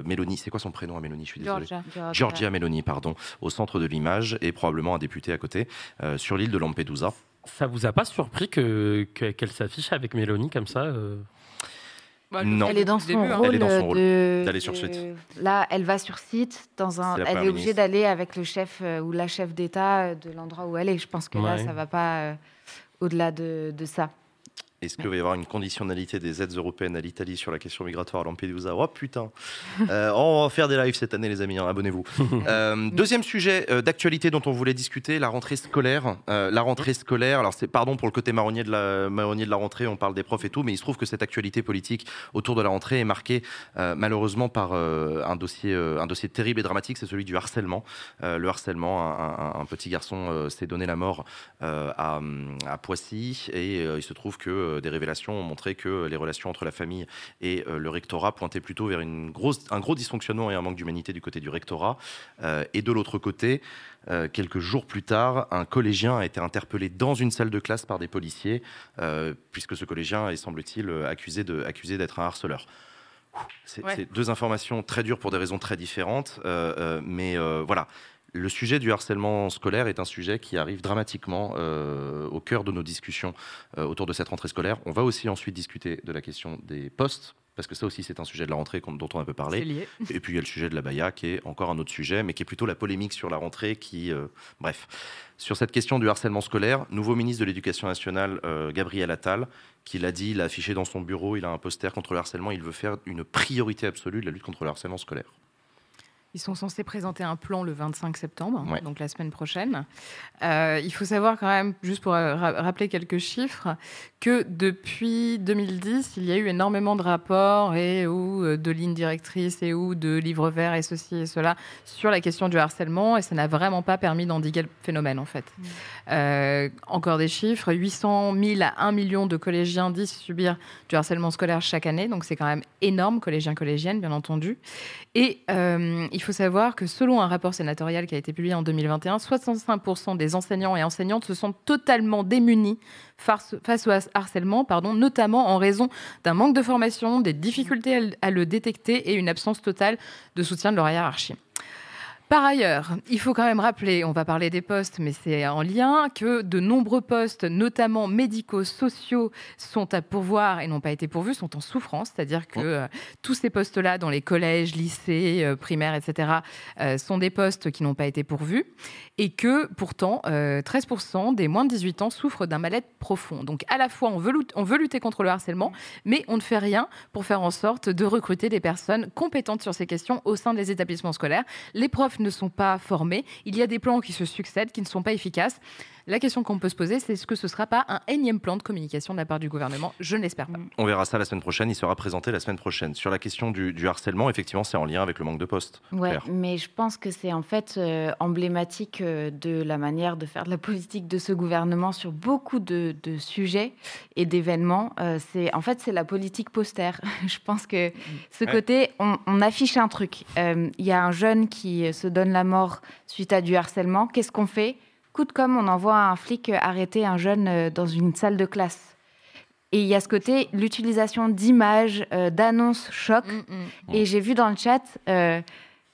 Mélanie. C'est quoi son prénom à Mélanie? Je suis désolé. Georgia. Giorgia Meloni, pardon, au centre de l'image et probablement un député à côté sur l'île de Lampedusa. Ça vous a pas surpris que que- qu'elle s'affiche avec Mélanie comme ça euh Bah, Non. fais Elle est dans depuis son le début, hein. rôle Elle est dans son rôle, de d'aller sur site. Là, elle va sur site dans un. Elle est obligée ministre. d'aller avec le chef euh, ou la chef d'État euh, de l'endroit où elle est. Je pense que là, ça va pas euh, au-delà de, de ça. Est-ce qu'il va y avoir une conditionnalité des aides européennes à l'Italie sur la question migratoire à Lampedusa? Oh putain Euh, On va faire des lives cette année, les amis, hein, abonnez-vous. Euh, deuxième sujet euh, d'actualité dont on voulait discuter, la rentrée scolaire. Euh, la rentrée scolaire, alors c'est pardon pour le côté marronnier de, la, marronnier de la rentrée, on parle des profs et tout, mais il se trouve que cette actualité politique autour de la rentrée est marquée malheureusement par un, dossier, un dossier terrible et dramatique, c'est celui du harcèlement. Le harcèlement, un, un- un petit garçon s'est donné la mort à, à Poissy et il se trouve que des révélations ont montré que les relations entre la famille et euh, le rectorat pointaient plutôt vers une grosse, un gros dysfonctionnement et un manque d'humanité du côté du rectorat. Euh, et de l'autre côté, euh, quelques jours plus tard, un collégien a été interpellé dans une salle de classe par des policiers, euh, puisque ce collégien est, semble-t-il, euh, accusé de- accusé d'être un harceleur. C'est Ouais. deux informations très dures pour des raisons très différentes, euh, euh, mais euh, voilà. Le sujet du harcèlement scolaire est un sujet qui arrive dramatiquement euh, au cœur de nos discussions euh, autour de cette rentrée scolaire. On va aussi ensuite discuter de la question des postes, parce que ça aussi c'est un sujet de la rentrée dont on a un peu parlé. lié. Et puis il y a le sujet de la Baïa qui est encore un autre sujet, mais qui est plutôt la polémique sur la rentrée qui... euh, bref. Sur cette question du harcèlement scolaire, nouveau ministre de l'Éducation nationale, Gabriel Attal, qui l'a dit, il l'a affiché dans son bureau, il a un poster contre le harcèlement, il veut faire une priorité absolue de la lutte contre le harcèlement scolaire. Ils sont censés présenter un plan le 25 septembre, Ouais. donc la semaine prochaine. Euh, il faut savoir quand même, juste pour euh, ra- rappeler quelques chiffres, que depuis 2010, il y a eu énormément de rapports et ou euh, de lignes directrices et ou de livres verts et ceci et cela sur la question du harcèlement et ça n'a vraiment pas permis d'endiguer le phénomène en fait. Euh, encore des chiffres, 800 000 à 1 million de collégiens disent subir du harcèlement scolaire chaque année, donc c'est quand même énorme, collégiens, collégiennes bien entendu. Et euh, il faut savoir que selon un rapport sénatorial qui a été publié en 2021, 65% des enseignants et enseignantes se sont totalement démunis face, au harcèlement, pardon, notamment en raison d'un manque de formation, des difficultés à le détecter et une absence totale de soutien de leur hiérarchie. Par ailleurs, il faut quand même rappeler, on va parler des postes, mais c'est en lien, que de nombreux postes, notamment médicaux, sociaux, sont à pourvoir et n'ont pas été pourvus, sont en souffrance, c'est-à-dire que euh, tous ces postes-là, dans les collèges, lycées, euh, primaires, etc., euh, sont des postes qui n'ont pas été pourvus et que pourtant, euh, 13% des moins de 18 ans souffrent d'un mal-être profond. Donc à la fois, on veut, on veut lutter contre le harcèlement, mais on ne fait rien pour faire en sorte de recruter des personnes compétentes sur ces questions au sein des établissements scolaires. Les profs ne sont pas formés, il y a des plans qui se succèdent, qui ne sont pas efficaces. La question qu'on peut se poser, c'est est-ce que ce ne sera pas un énième plan de communication de la part du gouvernement? Je ne l'espère pas. On verra ça la semaine prochaine, il sera présenté la semaine prochaine. Sur la question du, du harcèlement, effectivement, c'est en lien avec le manque de postes. Claire. mais je pense que c'est en fait euh, emblématique euh, de la manière de faire de la politique de ce gouvernement sur beaucoup de, de sujets et d'événements. Euh, c'est en fait c'est la politique poster. je pense que ce Ouais. côté, on, on affiche un truc. Euh, Il y a un jeune qui se donne la mort suite à du harcèlement. Qu'est-ce qu'on fait? Coup de com, on envoie un flic arrêter un jeune euh, dans une salle de classe. Et il y a ce côté, l'utilisation d'images, euh, d'annonces choc. Mm, mm. Et j'ai vu dans le chat euh,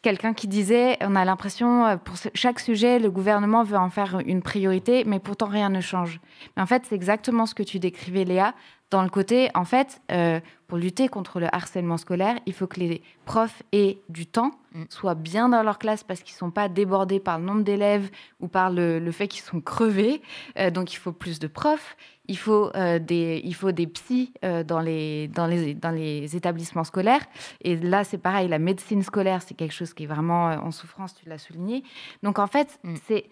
quelqu'un qui disait on a l'impression, pour chaque sujet, le gouvernement veut en faire une priorité, mais pourtant rien ne change. Mais en fait, c'est exactement ce que tu décrivais, Léa, dans le côté, en fait, euh, pour lutter contre le harcèlement scolaire, il faut que les profs aient du temps, Mm. soient bien dans leur classe parce qu'ils ne sont pas débordés par le nombre d'élèves ou par le, le fait qu'ils sont crevés. Euh, donc, il faut plus de profs. Il faut, euh, des, il faut des psys dans, les, dans, les, dans les établissements scolaires. Et là, c'est pareil, la médecine scolaire, c'est quelque chose qui est vraiment en souffrance, tu l'as souligné. Donc, en fait, Mm. c'est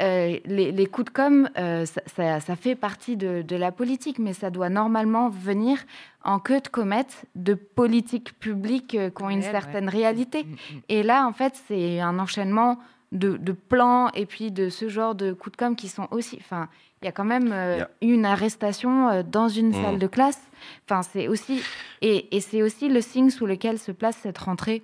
les, les coups de com', euh, ça, ça- ça fait partie de, de la politique, mais ça doit normalement venir en queue de comète de politiques publiques euh, qui ont une ouais. certaine réalité. Mm, mm. Et là, en fait, c'est un enchaînement de, de plans et puis de ce genre de coups de com' qui sont aussi... Enfin, il y a quand même euh, une arrestation euh, dans une Mm. salle de classe. Enfin, c'est aussi... Et, et c'est aussi le signe sous lequel se place cette rentrée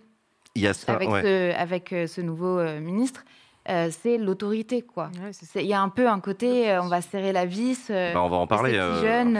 Il y a ça, avec, ouais. ce, avec euh, ce nouveau euh, ministre. Euh, c'est l'autorité, quoi. Ouais, Il y a un peu un côté, euh, on va serrer la vis. euh, Bah, on va en parler.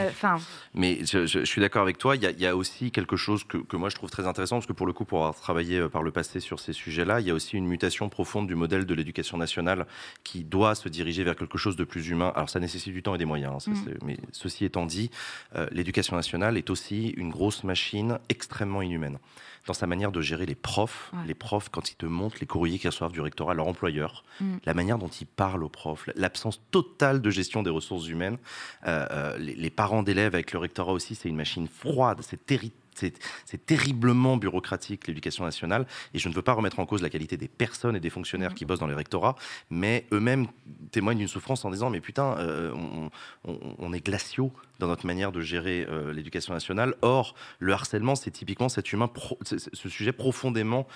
Enfin, Mais je, je- je suis d'accord avec toi. Il y, a, il y a aussi quelque chose que, que moi je trouve très intéressant, parce que pour le coup, pour avoir travaillé par le passé sur ces sujets-là, il y a aussi une mutation profonde du modèle de l'éducation nationale qui doit se diriger vers quelque chose de plus humain. Alors ça nécessite du temps et des moyens. hein, ça, Mm. Mais ceci étant dit, euh, l'éducation nationale est aussi une grosse machine extrêmement inhumaine dans sa manière de gérer les profs. Ouais. Les profs, quand ils te montrent les courriers qu'ils reçoivent du rectorat, leur employeur, Mm. la manière dont ils parlent aux profs, l'absence totale de gestion des ressources humaines. Euh, euh, les, les parents d'élèves avec le rectorat aussi, c'est une machine froide, c'est terrible. C'est terriblement bureaucratique l'éducation nationale et je ne veux pas remettre en cause la qualité des personnes et des fonctionnaires Mhm. qui bossent dans les rectorats, mais eux-mêmes témoignent d'une souffrance en disant mais putain euh, on, on- on est glaciaux dans notre manière de gérer euh, l'éducation nationale. Or le harcèlement c'est typiquement cet humain pro- ce sujet profondément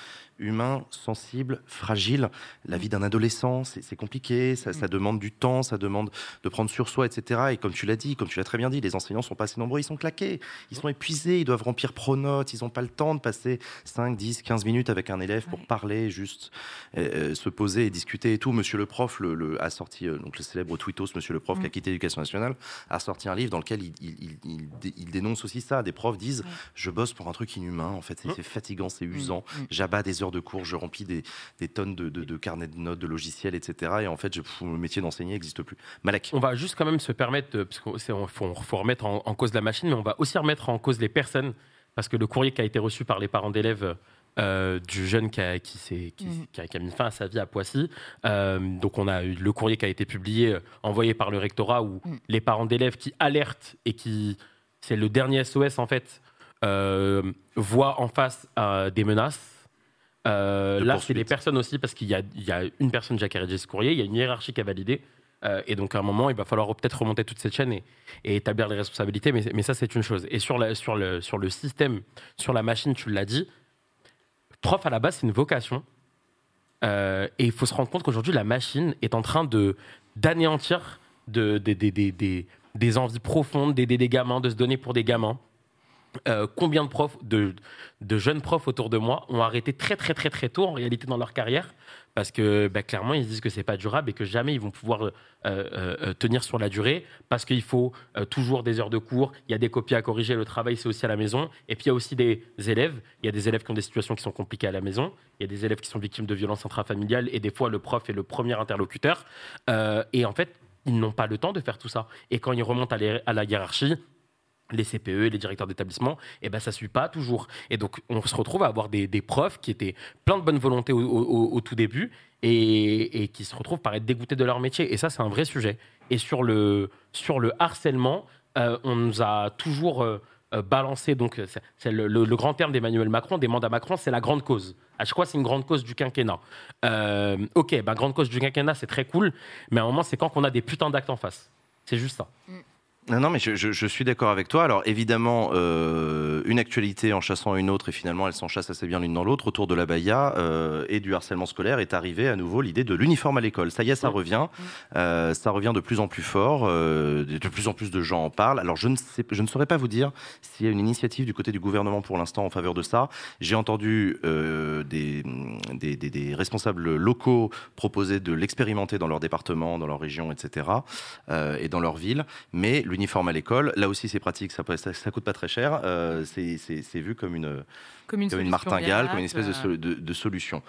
humain, sensible, fragile. La vie d'un adolescent c'est c'est compliqué, ça, ça demande du temps, ça demande de prendre sur soi, etc. Et comme tu l'as dit, comme tu l'as très bien dit, les enseignants sont pas assez nombreux, ils sont claqués, ils sont épuisés, ils doivent remplir réfléchir pronote, ils n'ont pas le temps de passer 5, 10, 15 minutes avec un élève pour Ouais. parler, juste euh, se poser et discuter et tout. Monsieur le prof le, le- a sorti, euh, donc le célèbre tweetos, Monsieur le prof qui a Mm. quitté l'éducation nationale, a sorti un livre dans lequel il, il- il- il dé- il dénonce aussi ça. Des profs disent Ouais. Je bosse pour un truc inhumain, en fait, c'est Mm. fatigant, c'est usant. Mm. J'abats des heures de cours, je remplis des, des tonnes de, de- de carnets de notes, de logiciels, etc. Et en fait, je, pff, le métier d'enseigner n'existe plus. Malek. On va juste quand même se permettre, de- parce qu'il faut, faut remettre en, en cause la machine, mais on va aussi remettre en cause les personnes, parce que le courrier qui a été reçu par les parents d'élèves euh, du jeune qui a, qui, s'est- qui- Mhm. qui a- qui a mis fin à sa vie à Poissy, euh, donc on a eu le courrier qui a été publié, euh, envoyé par le rectorat, où Mhm. les parents d'élèves qui alertent et qui, c'est le dernier SOS en fait, euh, voient en face euh, des menaces. Euh, De là, c'est les personnes aussi, parce qu'il y a, il y a une personne déjà qui a rédigé ce courrier, il y a une hiérarchie qui a validé. Euh, et donc, à un moment, il va falloir peut-être remonter toute cette chaîne et, établir les responsabilités. Mais, ça, c'est une chose. Et sur, le, système, sur la machine, tu l'as dit, prof, à la base, c'est une vocation. Euh, et il faut se rendre compte qu'aujourd'hui, la machine est en train de d'anéantir de, des- envies profondes d'aider des gamins, de se donner pour des gamins. Euh, combien de profs, de jeunes profs autour de moi ont arrêté très très très très tôt en réalité dans leur carrière parce que bah, clairement ils se disent que c'est pas durable et que jamais ils vont pouvoir euh, euh, euh, tenir sur la durée. Parce qu'il faut toujours des heures de cours, il y a des copies à corriger, le travail c'est aussi à la maison. Et puis il y a aussi des élèves, il y a des élèves qui ont des situations qui sont compliquées à la maison, il y a des élèves qui sont victimes de violences intrafamiliales et des fois le prof est le premier interlocuteur. Et en fait ils n'ont pas le temps de faire tout ça. Et quand ils remontent à la hiérarchie les CPE, les directeurs d'établissement, et ben ça suit pas toujours. Et donc on se retrouve à avoir des, profs qui étaient plein de bonne volonté au, tout début et, qui se retrouvent par être dégoûtés de leur métier. Et ça c'est un vrai sujet. Et sur le sur le harcèlement, euh, on nous a toujours euh, euh, balancé donc c'est le, grand terme d'Emmanuel Macron, des mandats Macron, c'est la grande cause. À chaque fois c'est une grande cause du quinquennat. Ok, ben grande cause du quinquennat c'est très cool, mais à un moment c'est quand qu'on a des putains d'actes en face. C'est juste ça. Non, non, mais je, je- je suis d'accord avec toi. Alors évidemment, euh, une actualité en chassant une autre, et finalement elles s'enchassent assez bien l'une dans l'autre, autour de la Baïa euh, et du harcèlement scolaire, est arrivée à nouveau l'idée de l'uniforme à l'école. Ça y est, ça revient. Euh, ça revient de plus en plus fort. de plus en plus de gens en parlent. Alors je ne, sais, je ne saurais pas vous dire s'il y a une initiative du côté du gouvernement pour l'instant en faveur de ça. J'ai entendu des, des, des- des responsables locaux proposer de l'expérimenter dans leur département, dans leur région, etc. et dans leur ville. Mais l'uniforme à l'école, là aussi c'est pratique, ça, ça, ça coûte pas très cher. euh, c'est- vu comme une, Comme une, comme une solution martingale, comme une espèce de, solution.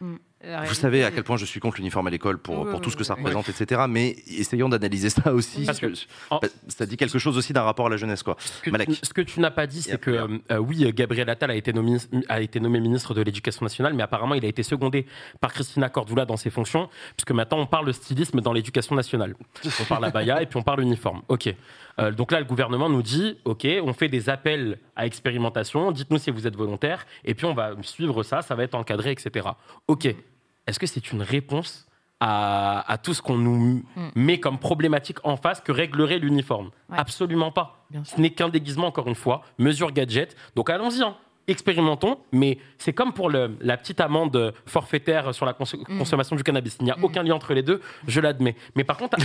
La Vous savez à quel point je suis contre l'uniforme à l'école pour, Oui, pour oui, tout ce que ça oui. représente, etc. Mais essayons d'analyser ça aussi. Parce que- en- ça dit quelque chose aussi d'un rapport à la jeunesse. Quoi. Ce que, Malek. tu, ce que tu n'as pas dit, c'est que euh, oui, Gabriel Attal a été, nommé, a été nommé ministre de l'Éducation nationale, mais apparemment il a été secondé par Christina Cordula dans ses fonctions, puisque maintenant on parle de stylisme dans l'Éducation nationale. On parle abaya et puis on parle uniforme. Ok. Euh, donc là, le gouvernement nous dit, ok, on fait des appels à expérimentation. Dites-nous si vous êtes volontaire, et puis on va suivre ça. Ça va être encadré, etc. Ok. Est-ce que c'est une réponse à, à tout ce qu'on nous Mm. met comme problématique en face que réglerait l'uniforme? Ouais. Absolument pas. Ce n'est qu'un déguisement, encore une fois, mesure gadget. Donc allons-y, hein. Expérimentons, mais c'est comme pour le- la petite amende forfaitaire sur la cons- Mm. consommation du cannabis. Il n'y a aucun lien entre les deux, je l'admets. Mais par contre,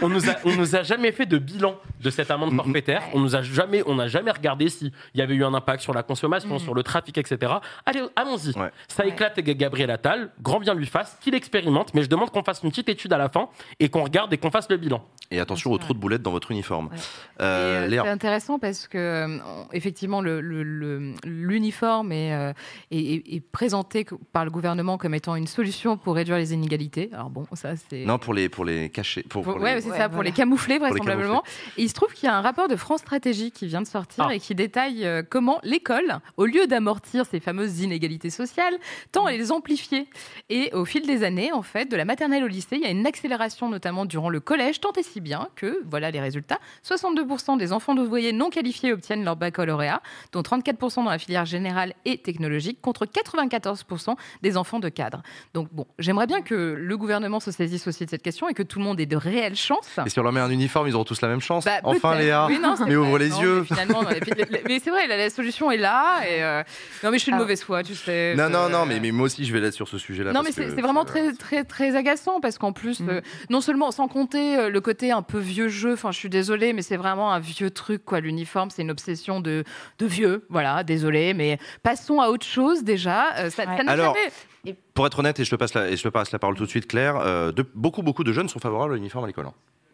on, on nous a, on nous a jamais fait de bilan de cette amende Mm, mm. forfaitaire. On nous a jamais, on n'a jamais regardé s'il y avait eu un impact sur la consommation, Mm. sur le trafic, etc. Allez, allons-y. Ouais. Ça Ouais. éclate Gabriel Attal, grand bien lui fasse, qu'il expérimente, mais je demande qu'on fasse une petite étude à la fin et qu'on regarde et qu'on fasse le bilan. Et attention aux trous de boulettes dans votre uniforme. Ouais. Euh, euh, c'est intéressant parce que euh, effectivement le- le- le- l'uniforme est, euh, est- est- est présenté par le gouvernement comme étant une solution pour réduire les inégalités. Alors bon, ça c'est Non, pour les, pour les cacher. Pour, pour- pour ouais, les- c'est Ouais, ça, pour les camoufler les vraisemblablement. Et il se trouve qu'il y a un rapport de France Stratégie qui vient de sortir Ah. et qui détaille euh, comment l'école, au lieu d'amortir ces fameuses inégalités sociales, tend à les amplifier. Et au fil des années, en fait, de la maternelle au lycée, il y a une accélération notamment durant le collège, tant et si bien que, voilà les résultats, 62% des enfants d'ouvriers non qualifiés obtiennent leur baccalauréat, dont 34% dans la filière générale et technologique contre 94% des enfants de cadre. Donc bon, j'aimerais bien que le gouvernement se saisisse aussi de cette question et que tout le monde ait de réelles chances. Et si on leur met un uniforme, ils auront tous la même chance. Bah, enfin. Léa, Oui, non, c'est mais ouvre les Non, yeux. Mais, le- mais c'est vrai, la, la solution est là. Et euh, Non, mais je suis de Ah. mauvaise foi, tu sais. Non, non, Euh, non, mais, mais moi aussi, je vais là sur ce sujet-là. non, parce mais c'est vraiment très, très, très agaçant parce qu'en plus, Mm. euh, non seulement, sans compter euh, le côté un peu vieux jeu, enfin, je suis désolée, mais c'est vraiment un vieux truc, quoi. L'uniforme, c'est une obsession de, de vieux. Voilà, désolée, mais passons à autre chose déjà. Euh, ça Ouais. ça n'a Alors, jamais. Pour être honnête, et je te passe la, et je te passe la parole tout de suite, Claire, euh, de- beaucoup, beaucoup de jeunes sont favorables à l'uniforme à l'école.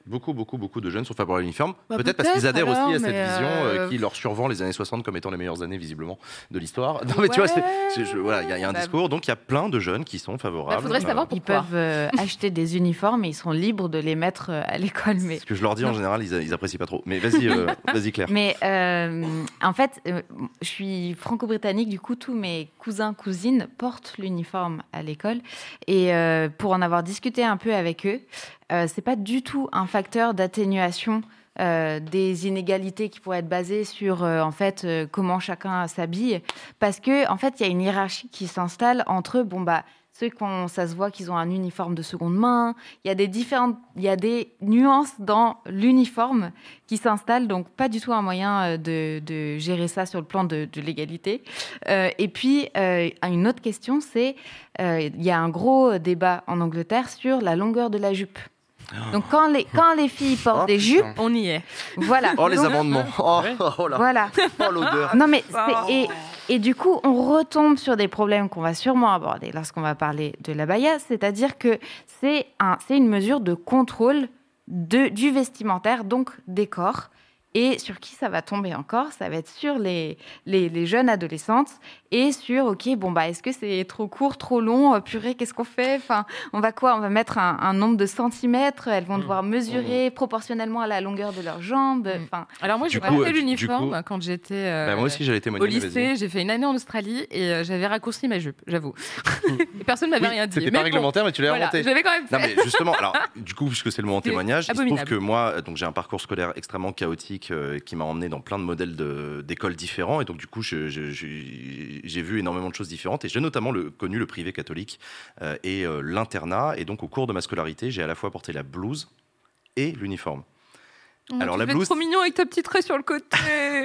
Beaucoup, beaucoup, beaucoup de jeunes sont favorables à l'uniforme. Bah, peut-être parce qu'ils adhèrent alors, aussi à cette vision euh, euh, qui leur survend les années 60 comme étant les meilleures années, visiblement, de l'histoire. Non, mais tu vois, voilà, il y, a- il y a un Bah, discours. Donc, il y a plein de jeunes qui sont favorables. Bah, faudrait Euh, savoir Ils pourquoi. peuvent euh, acheter des uniformes et ils seront libres de les mettre euh, à l'école. Mais Ce que je leur dis en général, ils, ils apprécient pas trop. Mais vas-y, euh, vas-y Claire. Mais euh, en fait, euh, je suis franco-britannique, du coup, tous mes cousins, cousines portent l'uniforme à l'école. Et euh, pour en avoir discuté un peu avec eux, euh, c'est pas du tout un facteur d'atténuation. euh, des inégalités qui pourraient être basées sur euh, en fait euh, comment chacun s'habille parce que en fait il y a une hiérarchie qui s'installe entre bon bah ceux qu'on ça se voit qu'ils ont un uniforme de seconde main il y a des différentes il y a des nuances dans l'uniforme qui s'installe, donc pas du tout un moyen de, gérer ça sur le plan de, de l'égalité. Et puis, une autre question, c'est, il y a un gros débat en Angleterre sur la longueur de la jupe. Donc quand les, quand les filles portent Oh, des putain. jupes, On y est. voilà. Oh, les Donc, amendements. Oh, oh là. Voilà. Oh, l'odeur. Non mais c'est- et, et du coup on retombe sur des problèmes qu'on va sûrement aborder lorsqu'on va parler de la baya, c'est-à-dire que c'est un c'est une mesure de contrôle de du vestimentaire donc des corps et sur qui ça va tomber encore? Ça va être sur les, les, les jeunes adolescentes et sur, ok, bon, bah, est-ce que c'est trop court, trop long Euh, Purée, qu'est-ce qu'on fait? Enfin, On va quoi? On va mettre un, un nombre de centimètres Elles vont Mmh. devoir mesurer proportionnellement à la longueur de leurs jambes Mmh. Enfin, Alors moi, j'ai porté euh, l'uniforme quand j'étais euh, Bah, moi aussi, au témoigner. vas-y. lycée. J'ai fait une année en Australie et euh, j'avais raccourci ma jupe, j'avoue. et personne n'avait Oui, rien dit. C'était pas bon, réglementaire, mais tu l'as voilà, inventé. j'avais quand même fait. Non mais justement, alors du coup, puisque c'est le moment témoignage, il se trouve abominable. que moi, donc j'ai un parcours scolaire extrêmement chaotique euh, qui m'a emmené dans plein de modèles de- d'écoles différents, et donc du coup, je- je- je- j'ai vu énormément de choses différentes, et j'ai notamment le, connu le privé catholique euh, et euh, l'internat, et donc au cours de ma scolarité, j'ai à la fois porté la blouse et l'uniforme. Oh, Alors, tu la blouse- trop mignon avec ta petite raie sur le côté.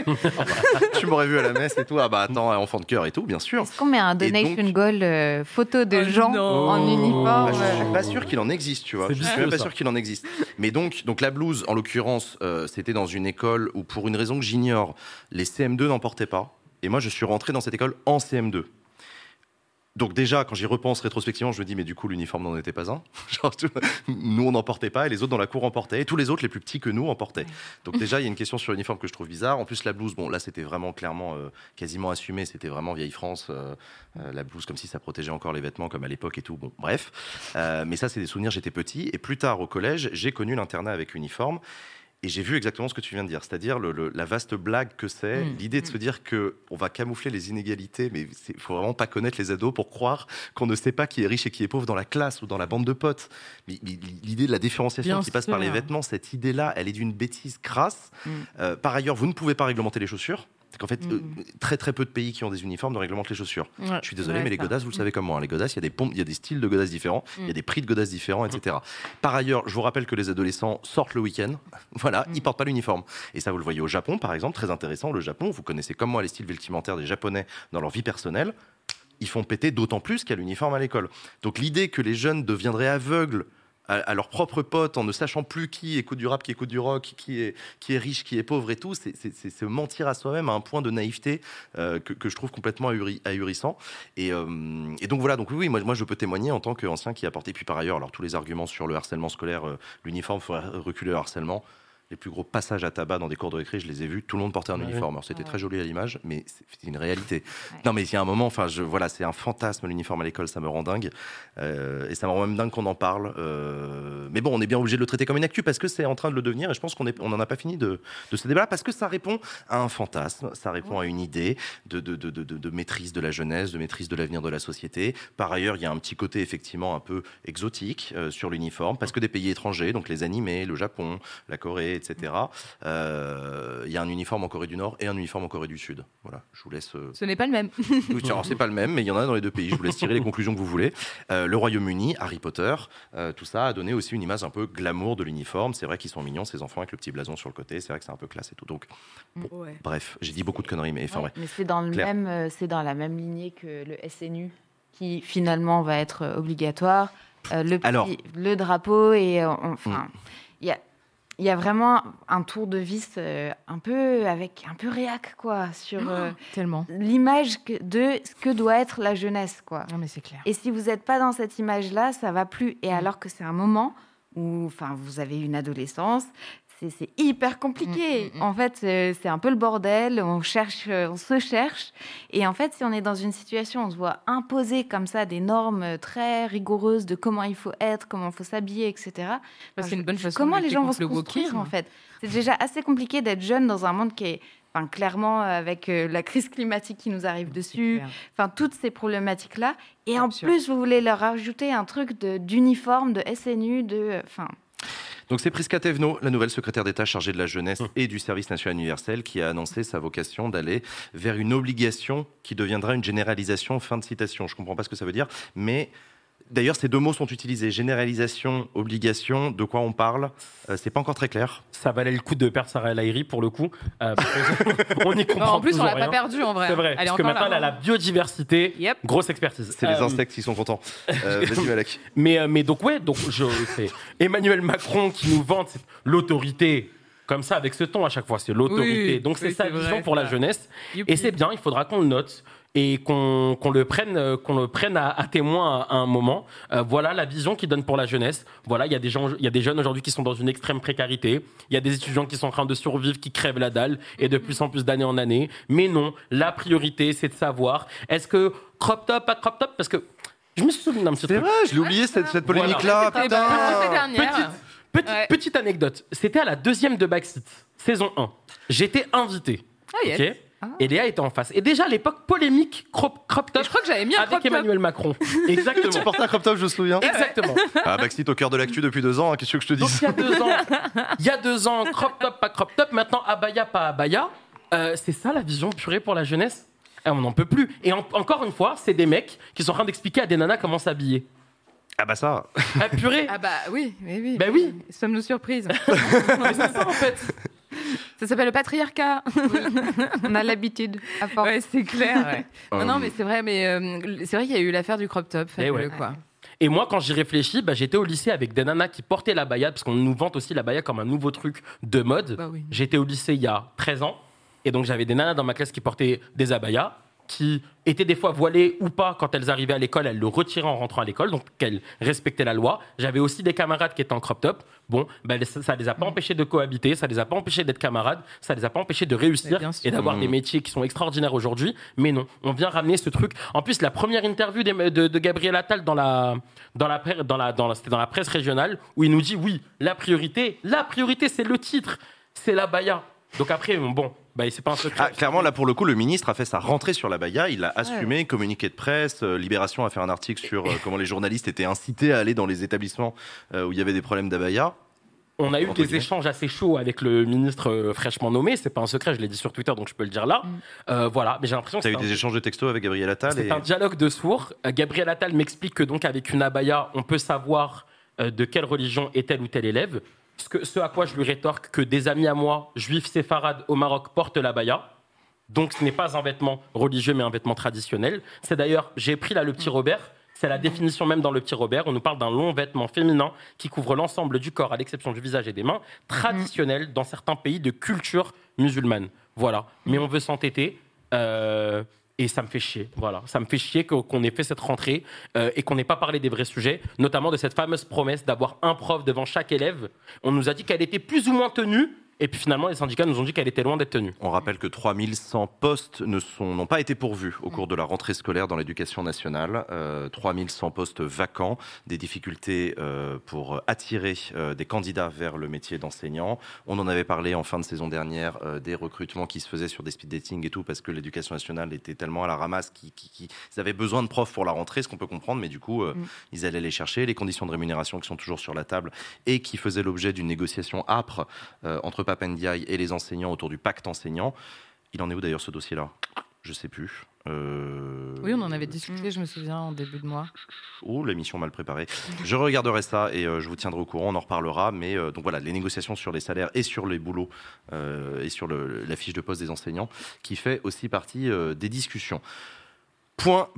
tu m'aurais vu à la messe et tout, ah bah attends, enfant de cœur et tout, bien sûr. est-ce qu'on met un donation donc- goal euh, photo de Oh gens non. en uniforme Ah, je suis pas sûr qu'il en existe, tu vois. Je suis même pas ça. sûr qu'il en existe. Mais donc, donc la blouse, en l'occurrence, euh, c'était dans une école où, pour une raison que j'ignore, les CM2 n'en portaient pas. Et moi, je suis rentré dans cette école en CM2. Donc déjà, quand j'y repense rétrospectivement, je me dis, mais du coup, l'uniforme n'en était pas un. Genre, nous, on n'en portait pas, et les autres dans la cour en portaient, et tous les autres, les plus petits que nous, en portaient. Donc déjà, il y a une question sur l'uniforme que je trouve bizarre. En plus, la blouse, bon, là, c'était vraiment clairement euh, quasiment assumé. C'était vraiment vieille France, euh, euh, la blouse, comme si ça protégeait encore les vêtements, comme à l'époque et tout. Bon, bref. Mais ça, c'est des souvenirs, j'étais petit. Et plus tard, au collège, j'ai connu l'internat avec uniforme. Et j'ai vu exactement ce que tu viens de dire, c'est-à-dire le- le- la vaste blague que c'est, Mm. l'idée de se dire que on va camoufler les inégalités, mais il faut vraiment pas connaître les ados pour croire qu'on ne sait pas qui est riche et qui est pauvre dans la classe ou dans la bande de potes. Mais, mais l'idée de la différenciation Bien qui passe par les vêtements, cette idée-là, elle est d'une bêtise crasse. Mm. Euh, par ailleurs, vous ne pouvez pas réglementer les chaussures. Qu'en fait, Mm. euh, très très peu de pays qui ont des uniformes ne réglementent les chaussures. Ouais, Je suis désolé, ouais, mais les godasses, vous le savez comme moi. hein. Les godasses, il y a des pompes, il y a des styles de godasses différents, il y a Mm. des prix de godasses différents, etc. Par ailleurs, je vous rappelle que les adolescents sortent le week-end. Voilà, Mm. ils portent pas l'uniforme. Et ça, vous le voyez au Japon, par exemple, très intéressant. Le Japon, vous connaissez comme moi les styles vestimentaires des Japonais dans leur vie personnelle. Ils font péter d'autant plus qu'il y a l'uniforme à l'école. Donc l'idée que les jeunes deviendraient aveugles à, leurs propres potes en ne sachant plus qui écoute du rap, qui écoute du rock, qui est, qui est riche, qui est pauvre et tout, c'est se mentir à soi-même à un point de naïveté euh, que, je trouve complètement ahuri- ahurissant. Et, euh, et donc voilà, donc oui, moi, moi je peux témoigner en tant qu'ancien qui a porté. Puis par ailleurs, alors tous les arguments sur le harcèlement scolaire, euh, l'uniforme, faudrait reculer le harcèlement. Les plus gros passages à tabac dans des cours de récré, je les ai vus. Tout le monde portait un Ouais. uniforme. Alors c'était Ouais. très joli à l'image, mais c'est une réalité. Ouais. Non, mais il y a un moment, enfin, je, voilà, c'est un fantasme l'uniforme à l'école, ça me rend dingue. Euh, et ça me rend même dingue qu'on en parle. Euh, mais bon, on est bien obligé de le traiter comme une actu parce que c'est en train de le devenir. Et je pense qu'on on n'en a pas fini de, de ce débat parce que ça répond à un fantasme, ça répond à une idée de, de, de, de, de- de maîtrise de la jeunesse, de maîtrise de l'avenir de la société. Par ailleurs, il y a un petit côté effectivement un peu exotique euh, sur l'uniforme parce que des pays étrangers, donc les animés, le Japon, la Corée, etc. Euh, Il y a un uniforme en Corée du Nord et un uniforme en Corée du Sud. Voilà, je vous laisse. euh, Ce n'est pas le même. alors, c'est pas le même, mais il y en a dans les deux pays. Je vous laisse tirer les conclusions que vous voulez. Euh, le Royaume-Uni, Harry Potter, euh, tout ça a donné aussi une image un peu glamour de l'uniforme. C'est vrai qu'ils sont mignons, ces enfants avec le petit blason sur le côté. C'est vrai que c'est un peu classe et tout. Donc, Ouais. bref, j'ai dit beaucoup de conneries, mais enfin, Ouais, ouais. Mais c'est dans le Claire. même, c'est dans la même lignée que le SNU, qui finalement va être obligatoire. Euh, le, petit- Alors. le drapeau et enfin, il y a, il y a vraiment un tour de vis euh, un peu avec un peu réac quoi sur euh, Tellement. l'image de ce que doit être la jeunesse quoi. Non, mais c'est clair. Et si vous n'êtes pas dans cette image-là, ça va plus. Et alors que c'est un moment où, enfin, vous avez une adolescence, c'est hyper compliqué. Mm, mm, mm. En fait, c'est un peu le bordel. On cherche, euh, on se cherche. Et en fait, si on est dans une situation, où on se voit imposer comme ça des normes très rigoureuses de comment il faut être, comment il faut s'habiller, etc. Que c'est une bonne façon Comment de les gens vont se construire en fait? C'est déjà assez compliqué d'être jeune dans un monde qui est, enfin, clairement avec euh, la crise climatique qui nous arrive dessus, enfin toutes ces problématiques là et en plus vous voulez leur rajouter un truc de- d'uniforme de, SNU de enfin Donc c'est Prisca Thévenot, la nouvelle secrétaire d'État chargée de la jeunesse Hum. et du service national universel, qui a annoncé sa vocation d'aller vers une obligation qui deviendra une généralisation. Fin de citation. Je comprends pas ce que ça veut dire, mais d'ailleurs ces deux mots sont utilisés. Généralisation, obligation. De quoi on parle Euh, C'est pas encore très clair. Ça valait le coup de perdre Sarah El pour le coup. euh, on y Non, comprend en plus, on l'a pas perdu en vrai. C'est vrai, Elle parce que maintenant elle a la biodiversité, Yep. grosse expertise. C'est les Euh, insectes qui sont contents. Euh, Vas-y Malak. Mais, mais donc, ouais, donc je, c'est Emmanuel Macron qui nous vante l'autorité. Comme ça, avec ce ton à chaque fois, c'est l'autorité. Oui, donc, c'est oui, sa c'est vision vrai, pour la jeunesse. Youpi. Et c'est bien, il faudra qu'on le note et qu'on qu'on le prenne, euh, qu'on le prenne à, à témoin à, à un moment. Euh, voilà la vision qu'il donne pour la jeunesse. Voilà, il y a des gens, il y a des jeunes aujourd'hui qui sont dans une extrême précarité. Il y a des étudiants qui sont en train de survivre, qui crèvent la dalle et de plus en plus d'année en année. Mais non, la priorité, c'est de savoir est-ce que crop top, pas crop top, parce que je me souviens d'un petit C'est truc. vrai, je l'ai oublié cette, cette polémique-là. Dernière. Petite, petite, Ouais. petite anecdote. C'était à la deuxième de Backseat, saison 1. J'étais invité. Ah, yes. Ok Et Léa était en face. Et déjà à l'époque, polémique crop, crop Et top je crois que j'avais mis un avec crop top. Emmanuel Macron. Tu Exactement. portais un crop top, je me souviens. Exactement. Ah, Backseat au cœur de l'actu depuis deux ans. hein, Qu'est-ce que je te Donc dis il y a deux ans, il y a deux ans, crop top, pas crop top. Maintenant, abaya, pas abaya. Euh, c'est ça la vision purée pour la jeunesse? Eh, On n'en peut plus. Et en- encore une fois, c'est des mecs qui sont en train d'expliquer à des nanas comment s'habiller. Ah bah ça. Ah, purée Ah bah oui, oui, oui. Bah oui. Sommes-nous surprises? Mais c'est ça en fait Ça s'appelle le patriarcat. on a l'habitude. Ouais, c'est clair. ouais. Non, non, Euh, mais c'est vrai, mais euh, c'est vrai qu'il y a eu l'affaire du crop top. Eh faites-le, ouais. quoi. Et moi, quand j'y réfléchis, bah, j'étais au lycée avec des nanas qui portaient la baya, parce qu'on nous vante aussi la baya comme un nouveau truc de mode. Bah oui. J'étais au lycée il y a 13 ans, et donc j'avais des nanas dans ma classe qui portaient des abayas, qui étaient des fois voilées ou pas quand elles arrivaient à l'école, elles le retiraient en rentrant à l'école, donc qu'elles respectaient la loi. J'avais aussi des camarades qui étaient en crop top. Bon, bah, ça, ça les a pas empêchés de cohabiter, ça les a pas empêchés d'être camarades, ça les a pas empêchés de réussir et d'avoir Mmh. des métiers qui sont extraordinaires aujourd'hui. Mais non, on vient ramener ce truc. En plus, la première interview de, de Gabriel Attal dans la, dans la, dans la, dans la, c'était dans la presse régionale où il nous dit oui, la priorité, la priorité, c'est le titre, c'est la baya. Donc après, bon, bah, c'est pas un secret. Ah, clairement, là, pour le coup, le ministre a fait sa rentrée sur la Baïa. Il a assumé, communiqué de presse. euh, Libération a fait un article sur euh, comment les journalistes étaient incités à aller dans les établissements euh, où il y avait des problèmes d'Abaya. On a eu des guillemets. échanges assez chauds avec le ministre euh, fraîchement nommé. C'est pas un secret, je l'ai dit sur Twitter, donc je peux le dire là. Euh, voilà, mais j'ai l'impression que Tu as eu un- des échanges de textos avec Gabriel Attal C'est et... un dialogue de sourds. Euh, Gabriel Attal m'explique que donc avec une abaya, on peut savoir euh, de quelle religion est tel ou tel élève. Ce, à quoi je lui rétorque que des amis à moi, juifs séfarades au Maroc, portent l'abaya. Donc ce n'est pas un vêtement religieux, mais un vêtement traditionnel. C'est d'ailleurs, j'ai pris là le petit Robert. C'est la définition même dans le petit Robert. On nous parle d'un long vêtement féminin qui couvre l'ensemble du corps, à l'exception du visage et des mains, traditionnel dans certains pays de culture musulmane. Voilà. Mais on veut s'entêter. euh, et ça me fait chier. Voilà. Ça me fait chier qu'on ait fait cette rentrée euh, et qu'on n'ait pas parlé des vrais sujets, notamment de cette fameuse promesse d'avoir un prof devant chaque élève. On nous a dit qu'elle était plus ou moins tenue. Et puis finalement, les syndicats nous ont dit qu'elle était loin d'être tenue. On rappelle que 3100 postes ne sont- n'ont pas été pourvus au cours de la rentrée scolaire dans l'éducation nationale. Euh, 3100 postes vacants, des difficultés euh, pour attirer euh, des candidats vers le métier d'enseignant. On en avait parlé en fin de saison dernière euh, des recrutements qui se faisaient sur des speed dating et tout parce que l'éducation nationale était tellement à la ramasse qu'ils qui, qui- ils avaient besoin de profs pour la rentrée, ce qu'on peut comprendre, mais du coup, euh, Mm. ils allaient les chercher. Les conditions de rémunération qui sont toujours sur la table et qui faisaient l'objet d'une négociation âpre euh, entre Papendiaï et les enseignants autour du pacte enseignant. Il en est où d'ailleurs ce dossier-là? Je sais plus. Euh, Oui, on en avait discuté, je me souviens, en début de mois. Oh, l'émission mal préparée. Je regarderai ça et euh, je vous tiendrai au courant, on en reparlera. Mais euh, donc voilà, les négociations sur les salaires et sur les boulots et sur le- la fiche de poste des enseignants qui fait aussi partie des discussions. Point,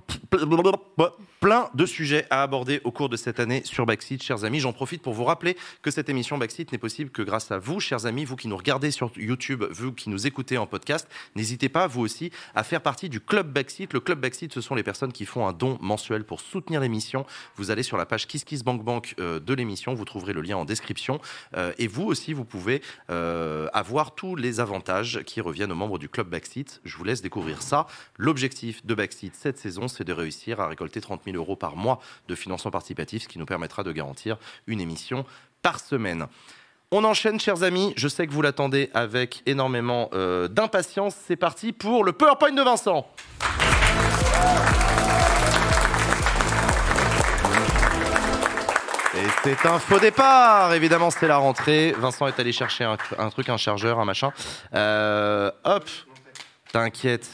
plein de sujets à aborder au cours de cette année sur Backseat, chers amis. J'en profite pour vous rappeler que cette émission Backseat n'est possible que grâce à vous, chers amis, vous qui nous regardez sur YouTube, vous qui nous écoutez en podcast. N'hésitez pas, vous aussi, à faire partie du Club Backseat. Le Club Backseat, ce sont les personnes qui font un don mensuel pour soutenir l'émission. Vous allez sur la page KissKissBankBank euh, de l'émission, vous trouverez le lien en description. Euh, et vous aussi, vous pouvez euh, avoir tous les avantages qui reviennent aux membres du Club Backseat. Je vous laisse découvrir ça. L'objectif de Backseat cette saison, c'est de réussir à récolter 30 000 euros par mois de financement participatif, ce qui nous permettra de garantir une émission par semaine. On enchaîne, chers amis. Je sais que vous l'attendez avec énormément euh, d'impatience. C'est parti pour le PowerPoint de Vincent. Et c'est un faux départ. Évidemment, c'est la rentrée. Vincent est allé chercher un, truc, un chargeur, un machin. Euh, hop, t'inquiète.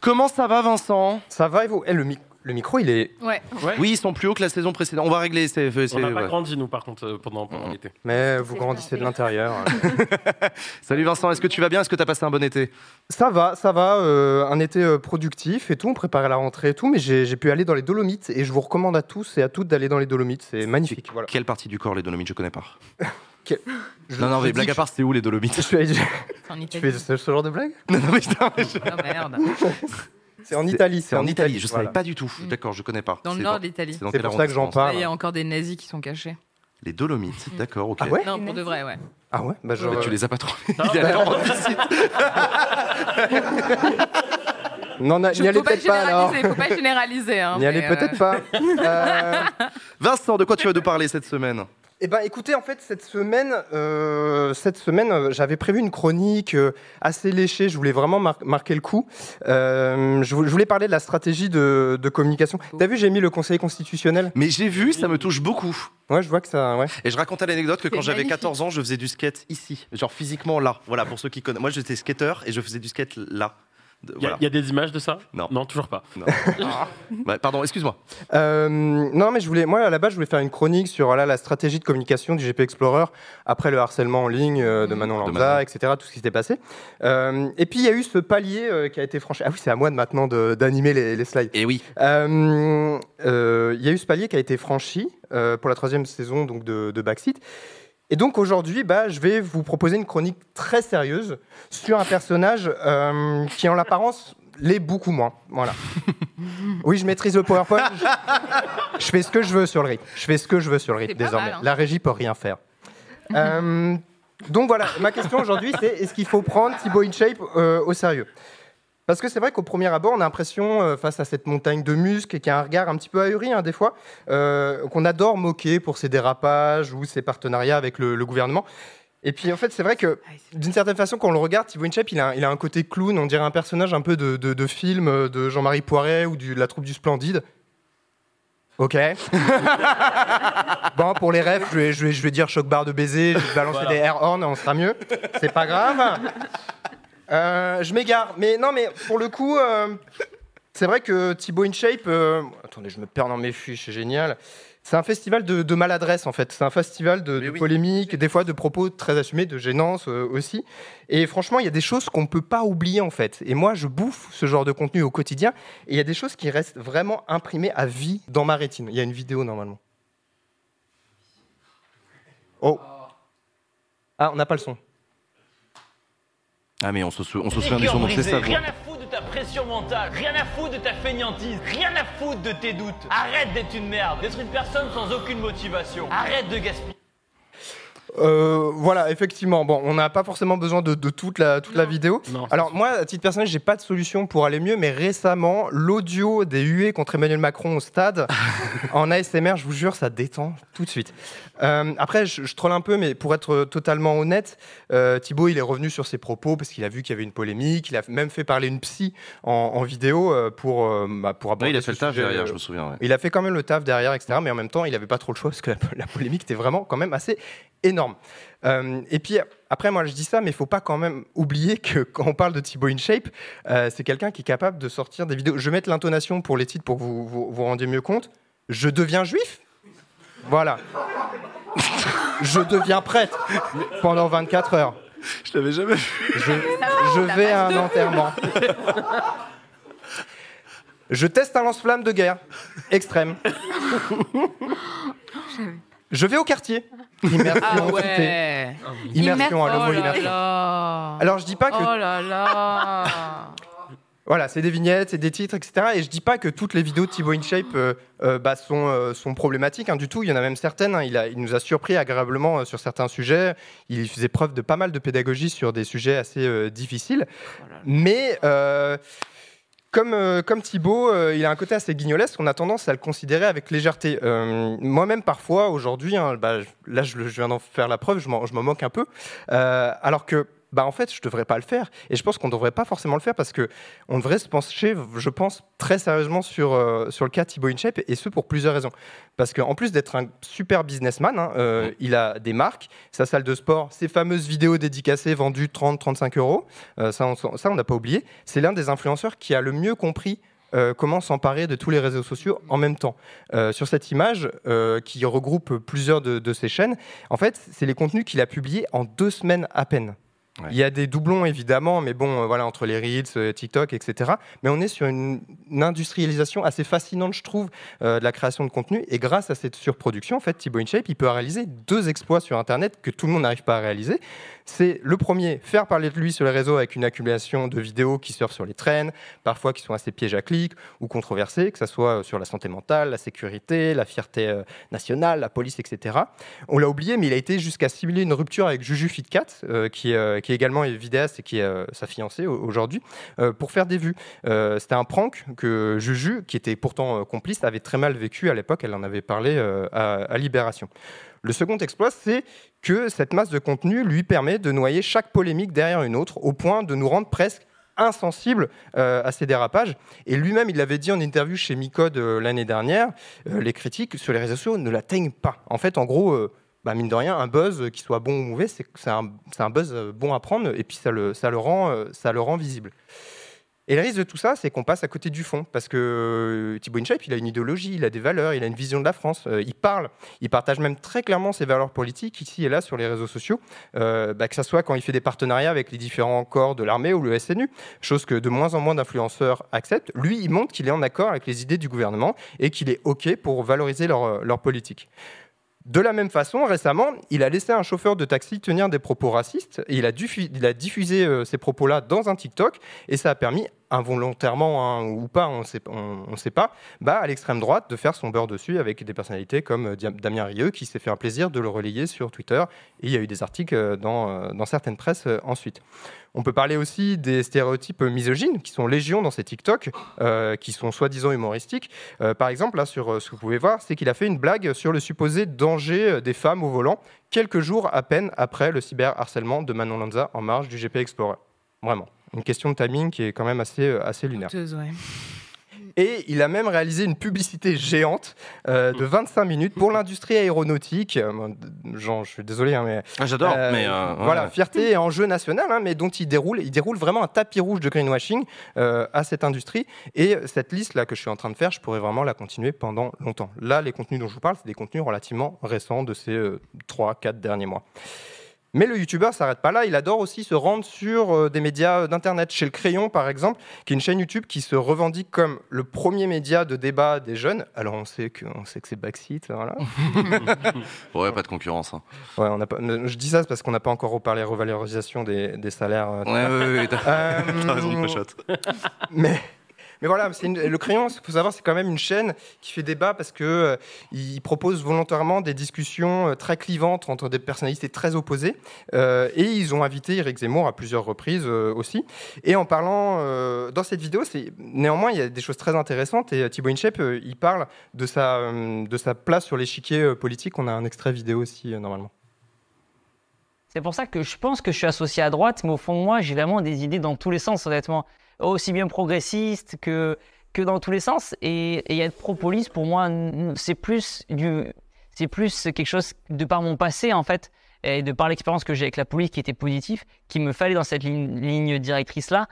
Comment ça va, Vincent? Ça va et vous? Eh, le, mi- le micro, il est. Ouais. Oui, ils sont plus hauts que la saison précédente. On va régler. C'est, c'est- On n'a pas ouais. grandi, nous, par contre, euh, pendant, pendant Mhm. l'été. Mais vous C'est grandissez de l'intérieur. Salut Vincent, est-ce que tu vas bien? Est-ce que tu as passé un bon été? Ça va, ça va. euh, un été euh, productif et tout. On préparait la rentrée et tout. Mais j'ai j'ai pu aller dans les Dolomites et je vous recommande à tous et à toutes d'aller dans les Dolomites. C'est magnifique. Voilà. Quelle partie du corps les Dolomites? Je connais pas. Quel- Je- non, non, mais blague à part, c'est où les Dolomites? Je je fais ce, ce genre de blague? Non, non, mais putain, mais je- Oh merde. C'est en Italie. C'est en Italie, je savais voilà. pas du tout. Mm. D'accord, je connais pas. Dans le nord de l'Italie. c'est pour ça que j'en parle. Il y a encore des nazis qui sont cachés. Les Dolomites, d'accord, ok. Ah ouais Non, pour de vrai, ouais. Ah ouais bah, genre, Bah, tu les as pas trouvés. Il est allé en visite. Non, n'y allez faut pas peut-être pas alors. généraliser, faut pas généraliser. Hein, N'y allez mais, euh, peut-être pas. Euh, Vincent, de quoi tu vas nous parler cette semaine? Eh ben, écoutez, en fait, cette semaine, euh, cette semaine, euh, j'avais prévu une chronique euh, assez léchée. Je voulais vraiment mar- marquer le coup. Euh, je, vou- je voulais parler de la stratégie de, de communication. T'as vu, j'ai mis le Conseil constitutionnel. Mais j'ai vu, ça me touche beaucoup. Ouais, je vois que ça. Ouais. Et je racontais l'anecdote que quand j'avais magnifique. 14 ans, je faisais du skate ici, genre physiquement là. Voilà, pour ceux qui connaissent. Moi, j'étais skateur et je faisais du skate là. Il y, a- Voilà. il y a des images de ça Non. Non, toujours pas. Non. Ouais, pardon, excuse-moi. Euh, non, mais je voulais, moi, à la base, je voulais faire une chronique sur voilà, la stratégie de communication du GP Explorer après le harcèlement en ligne euh, de Mhm. Manon De Lanza, Manon. etc., tout ce qui s'était passé. Euh, et puis, il y a eu ce palier euh, qui a été franchi. Ah oui, c'est à moi de maintenant de- d'animer les, les slides. Et oui, Euh, euh, Il y a eu ce palier qui a été franchi euh, pour la troisième saison donc de, de Backseat. Et donc aujourd'hui, bah, je vais vous proposer une chronique très sérieuse sur un personnage euh, qui, en l'apparence, l'est beaucoup moins. Voilà. oui, je maîtrise le PowerPoint. Je, je fais ce que je veux sur le RIP. Je fais ce que je veux sur le pas désormais. mal, hein. La régie peut rien faire. Euh, donc voilà, ma question aujourd'hui, c'est est-ce qu'il faut prendre Thibaut InShape euh, au sérieux? Parce que c'est vrai qu'au premier abord, on a l'impression, euh, face à cette montagne de muscles, qui a un regard un petit peu ahuri, hein, des fois, euh, qu'on adore moquer pour ses dérapages ou ses partenariats avec le, le gouvernement. Et puis, en fait, c'est vrai que, d'une certaine façon, quand on le regarde, Thibaut Inchep, il a, un- il a un côté clown, on dirait un personnage un peu de, de- de film euh, de Jean-Marie Poiret ou de la troupe du Splendide. Ok. bon, pour les rêves, je vais, je vais- je vais dire choc barre de baiser, je vais balancer Voilà. des air horns, on sera mieux. C'est pas grave. Euh, je m'égare. Mais non, mais pour le coup, euh, c'est vrai que Thibaut InShape. euh, attendez, je me perds dans mes fiches, c'est génial. C'est un festival de, de maladresse, en fait. C'est un festival de, de oui. polémiques, des fois de propos très assumés, de gênance euh, aussi. Et franchement, il y a des choses qu'on ne peut pas oublier, en fait. Et moi, je bouffe ce genre de contenu au quotidien. Et il y a des choses qui restent vraiment imprimées à vie dans ma rétine. Il y a une vidéo, normalement. Oh. Ah, on n'a pas le son. Ah, mais on se, sou- on se souvient du son, c'est ça. Rien à foutre de ta pression mentale, rien à foutre de ta fainéantise, rien à foutre de tes doutes. Arrête d'être une merde, d'être une personne sans aucune motivation. Arrête de gaspiller. Euh, voilà, effectivement. Bon, on n'a pas forcément besoin de, de toute, la, toute la vidéo. Non, Alors moi, à titre personnel, j'ai pas de solution pour aller mieux, mais récemment, l'audio des huées contre Emmanuel Macron au stade, en ASMR, je vous jure, ça détend tout de suite. Euh, après, je, je troll un peu, mais pour être totalement honnête, euh, Thibaut, il est revenu sur ses propos parce qu'il a vu qu'il y avait une polémique. Il a même fait parler une psy en, en vidéo euh, pour, euh, bah, pour Ouais, aborder il a fait le taf sujet, derrière, euh, je me souviens. ouais. il a fait quand même le taf derrière, etc. Mais en même temps, il n'avait pas trop le choix parce que la, la polémique était vraiment quand même assez énorme. Euh, et puis après, moi, je dis ça, mais il faut pas quand même oublier que quand on parle de Thibaut InShape, euh, c'est quelqu'un qui est capable de sortir des vidéos. Je vais mettre l'intonation pour les titres pour que vous vous, vous rendiez mieux compte. Je deviens juif? Voilà. je deviens prêtre pendant 24 heures. Je l'avais jamais vu. Je, je vais à un enterrement. Je teste un lance-flamme de guerre extrême. Je vais au quartier. Immersion, Ah ouais. Immersion, Oh mot là immersion. là. Alors je dis pas que Oh là là. voilà, c'est des vignettes, c'est des titres, etc. Et je dis pas que toutes les vidéos de Thibaut InShape euh, euh, bah, sont, euh, sont problématiques hein, du tout. Il y en a même certaines. hein. Il, a, il nous a surpris agréablement sur certains sujets. Il faisait preuve de pas mal de pédagogie sur des sujets assez difficiles. Mais euh, comme, euh, comme Thibaut, euh, il a un côté assez guignolesque. On a tendance à le considérer avec légèreté. Euh, Moi-même, parfois, aujourd'hui, hein, bah, là, je, je viens d'en faire la preuve, je m'en moque un peu. Euh, alors que, bah, en fait, je devrais pas le faire. Et je pense qu'on devrait pas forcément le faire parce que on devrait se pencher, je pense, très sérieusement sur, euh, sur le cas Thibaut InShape, et ce pour plusieurs raisons. Parce qu'en plus d'être un super businessman, hein, euh, il a des marques, sa salle de sport, ses fameuses vidéos dédicacées vendues 30-35 euros, euh, ça, on s'en- ça, on n'a pas oublié. C'est l'un des influenceurs qui a le mieux compris euh, comment s'emparer de tous les réseaux sociaux en même temps. Euh, sur cette image euh, qui regroupe plusieurs de, de ses chaînes, en fait, c'est les contenus qu'il a publiés en deux semaines à peine. Il y a des doublons évidemment, mais bon, euh, voilà, entre les Reels, euh, TikTok, etc. Mais on est sur une, une industrialisation assez fascinante, je trouve, euh, de la création de contenu. Et grâce à cette surproduction, en fait, Thibaut InShape, il peut réaliser deux exploits sur Internet que tout le monde n'arrive pas à réaliser. C'est le premier, faire parler de lui sur les réseaux avec une accumulation de vidéos qui surfent sur les traînes, parfois qui sont assez pièges à clics ou controversées, que ce soit sur la santé mentale, la sécurité, la fierté euh, nationale, la police, etc. On l'a oublié, mais il a été jusqu'à simuler une rupture avec Juju Fitcat, euh, qui, euh, est également vidéaste et qui est euh, sa fiancée au- aujourd'hui, euh, pour faire des vues. Euh, C'était un prank que Juju, qui était pourtant euh, complice, avait très mal vécu à l'époque. Elle en avait parlé euh, à Libération. Le second exploit, c'est que cette masse de contenu lui permet de noyer chaque polémique derrière une autre, au point de nous rendre presque insensibles euh, à ces dérapages. Et lui-même, il l'avait dit en interview chez Micode euh, l'année dernière, euh, les critiques sur les réseaux sociaux ne l'atteignent pas. En fait, en gros, euh, bah, mine de rien, un buzz, qui soit bon ou mauvais, c'est un, buzz bon à prendre, et puis ça le, ça le rend visible. Et le risque de tout ça, c'est qu'on passe à côté du fond, parce que euh, Thibaut InShape, il a une idéologie, il a des valeurs, il a une vision de la France, euh, il parle, il partage même très clairement ses valeurs politiques ici et là sur les réseaux sociaux, euh, bah, que ce soit quand il fait des partenariats avec les différents corps de l'armée ou le SNU, chose que de moins en moins d'influenceurs acceptent. Lui, il montre qu'il est en accord avec les idées du gouvernement et qu'il est OK pour valoriser leur, politique. De la même façon, récemment, il a laissé un chauffeur de taxi tenir des propos racistes et il a, diffusé ces propos-là dans un TikTok et ça a permis, involontairement hein, ou pas, on on sait pas, bah, à l'extrême droite de faire son beurre dessus avec des personnalités comme euh, Damien Rieu qui s'est fait un plaisir de le relayer sur Twitter et il y a eu des articles euh, dans, euh, dans certaines presses ensuite. On peut parler aussi des stéréotypes misogynes qui sont légion dans ces TikTok, qui sont soi-disant humoristiques. Par exemple, là, sur ce que vous pouvez voir, c'est qu'il a fait une blague sur le supposé danger des femmes au volant, quelques jours à peine après le cyberharcèlement de Manon Lanza en marge du GP Explorer. Vraiment. Une question de timing qui est quand même assez, euh, assez lunaire. Douteuse, ouais. Et il a même réalisé une publicité géante euh, de 25 minutes pour l'industrie aéronautique. Euh, Jean, je suis désolé, hein, mais Ah, J'adore, euh, mais euh, voilà, ouais. fierté et enjeu national, hein, mais dont il déroule, il déroule vraiment un tapis rouge de greenwashing euh, à cette industrie. Et cette liste là que je suis en train de faire, je pourrais vraiment la continuer pendant longtemps. Là, les contenus dont je vous parle, c'est des contenus relativement récents de ces euh, 3-4 derniers mois. Mais le youtubeur s'arrête pas là, il adore aussi se rendre sur euh, des médias d'internet. Chez Le Crayon, par exemple, qui est une chaîne YouTube qui se revendique comme le premier média de débat des jeunes. Alors on sait que, on sait que c'est backseat, voilà. Ouais, pas de concurrence. hein. Ouais, on n'a pas, je dis ça parce qu'on n'a pas encore reparlé revalorisation des, des salaires. euh, Ouais, ouais, ouais, t'as euh, t'as raison, mais, Mais voilà, le crayon, il faut savoir, c'est quand même une chaîne qui fait débat parce que euh, propose volontairement des discussions euh, très clivantes entre des personnalités très opposées. Euh, et ils ont invité Eric Zemmour à plusieurs reprises euh, aussi. Et en parlant dans cette vidéo, néanmoins il y a des choses très intéressantes. Et Thibaut Inchep, il parle de sa de sa place sur l'échiquier politique. On a un extrait vidéo aussi normalement. C'est pour ça que je pense que je suis associé à droite, mais au fond moi, j'ai vraiment des idées dans tous les sens, honnêtement. Aussi bien progressiste que, que dans tous les sens. Et, et être pro-police, pour moi, c'est plus, du, c'est plus quelque chose de par mon passé, en fait, et de par l'expérience que j'ai avec la police qui était positive, qui me fallait dans cette ligne, ligne directrice-là.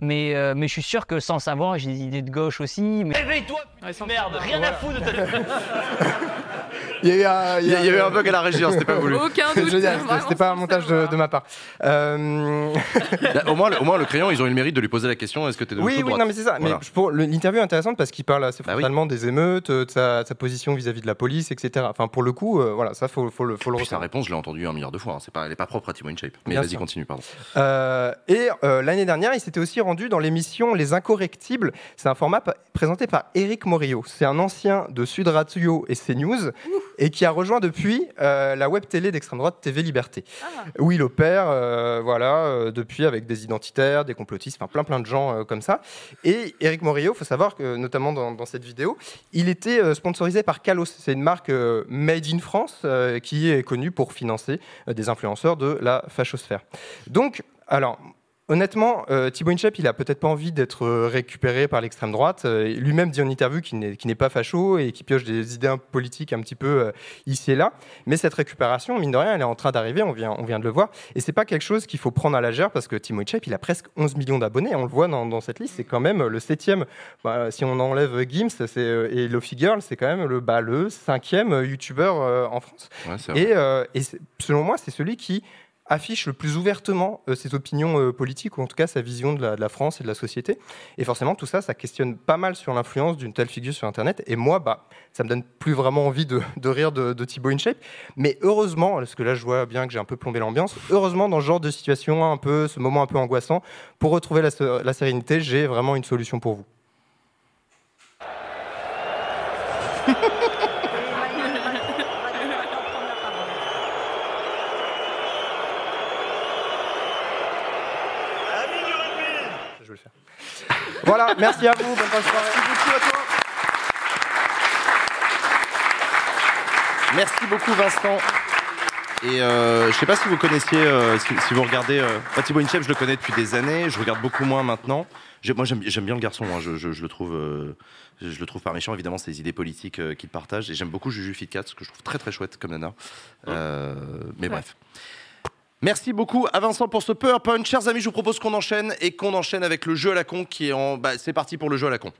Mais, euh, mais je suis sûr que sans le savoir, j'ai des idées de gauche aussi. Mais... Réveille-toi, Ouais, merde, rien à foutre de ta Il y a eu un, Il y, a il y a eu un bug à la régie, hein, c'était pas voulu. Aucun doute. C'était- pas un montage de, ma part. Euh, Là, au, moins, le- au moins, le crayon, ils ont eu le mérite de lui poser la question est-ce que t'es de gauche Oui, ou de oui, droite non, mais c'est ça. Voilà. Mais pour le- l'interview est intéressante parce qu'il parle assez Bah oui. frontalement des émeutes, euh, de sa, de sa position vis-à-vis de la police, etc. Enfin, pour le coup, euh, voilà, ça faut, faut le, faut le Puis sa réponse, je l'ai entendue un milliard de fois. hein. C'est pas, elle est pas propre à Timo InShape. Mais Bien vas-y, continue, pardon. Euh, et euh, l'année dernière, il s'était aussi rendu dans l'émission Les Incorrectibles. C'est un format présenté par Éric Morillo. C'est un ancien de Sud Radio et CNews et qui a rejoint depuis euh, la web télé d'extrême droite TV Liberté. Où il opère, euh, voilà, euh, depuis avec des identitaires, des complotistes, enfin plein plein de gens comme ça. Et Éric Morillo, faut savoir que notamment dans, dans cette vidéo, il était sponsorisé par Kalos. C'est une marque made in France qui est connue pour financer des influenceurs de la fachosphère. Donc, alors. Honnêtement, euh, Thibaut Inchep, il a peut-être pas envie d'être euh, récupéré par l'extrême droite. Euh, Lui-même dit en interview qu'il n'est pas facho et qu'il pioche des idées politiques un petit peu euh, ici et là. Mais cette récupération, mine de rien, elle est en train d'arriver. On vient, on vient de le voir. Et c'est pas quelque chose qu'il faut prendre à la légère parce que Thibaut Inchep, il a presque 11 millions d'abonnés. On le voit dans, dans cette liste. C'est quand même le septième. Bah, si on enlève Gims c'est, et Lofi Girl, c'est quand même le, bah, le cinquième youtubeur en France. Ouais. Et, et selon moi, c'est celui qui affiche le plus ouvertement euh, ses opinions euh, politiques, ou en tout cas sa vision de la, France et de la société. Et forcément, tout ça, ça questionne pas mal sur l'influence d'une telle figure sur Internet. Et moi, bah, ça me donne plus vraiment envie de, rire de, Thibaut InShape. Mais heureusement, parce que là, je vois bien que j'ai un peu plombé l'ambiance, heureusement, dans ce genre de situation, un peu, ce moment un peu angoissant, pour retrouver la sérénité, j'ai vraiment une solution pour vous. Voilà, merci à vous, bonne fin de soirée. Merci beaucoup, Vincent. Et euh, je sais pas si vous connaissiez, euh, si, si vous regardez. Euh, bah, Thibaut Inchep, je le connais depuis des années. Je regarde beaucoup moins maintenant. Moi, j'aime bien le garçon. hein. Je, je- je le trouve, euh, je le trouve pas méchant. Évidemment, ses idées politiques euh, qu'il partage. Et j'aime beaucoup Juju Fitcat, ce que je trouve très très chouette comme nana. Euh, mais bref. Merci beaucoup à Vincent pour ce PowerPoint. Chers amis, je vous propose qu'on enchaîne et qu'on enchaîne avec le jeu à la con qui est en. Bah, c'est parti pour le jeu à la con.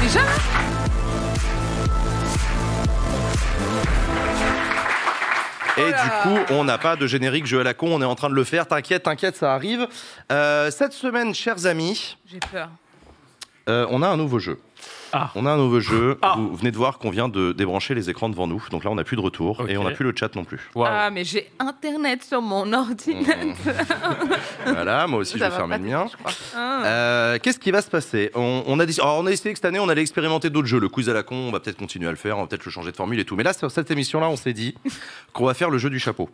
Déjà Et là. du coup, on n'a pas de générique jeu à la con, on est en train de le faire. T'inquiète, t'inquiète, ça arrive. Euh, cette semaine, chers amis, J'ai peur. euh, on a un nouveau jeu. Ah. On a un nouveau jeu. Ah. Vous venez de voir qu'on vient de débrancher les écrans devant nous. Donc là, on n'a plus de retour et on n'a plus le chat non plus. Ah, mais j'ai internet sur mon ordinateur. voilà, moi aussi, je vais va fermer le mien. Ah. Euh, Qu'est-ce qui va se passer on, on a, dit- alors, on a essayé que cette année, on allait expérimenter d'autres jeux. Le quiz à la con, on va peut-être continuer à le faire, on va peut-être le changer de formule et tout. Mais là, sur cette émission-là, on s'est dit qu'on va faire le jeu du chapeau.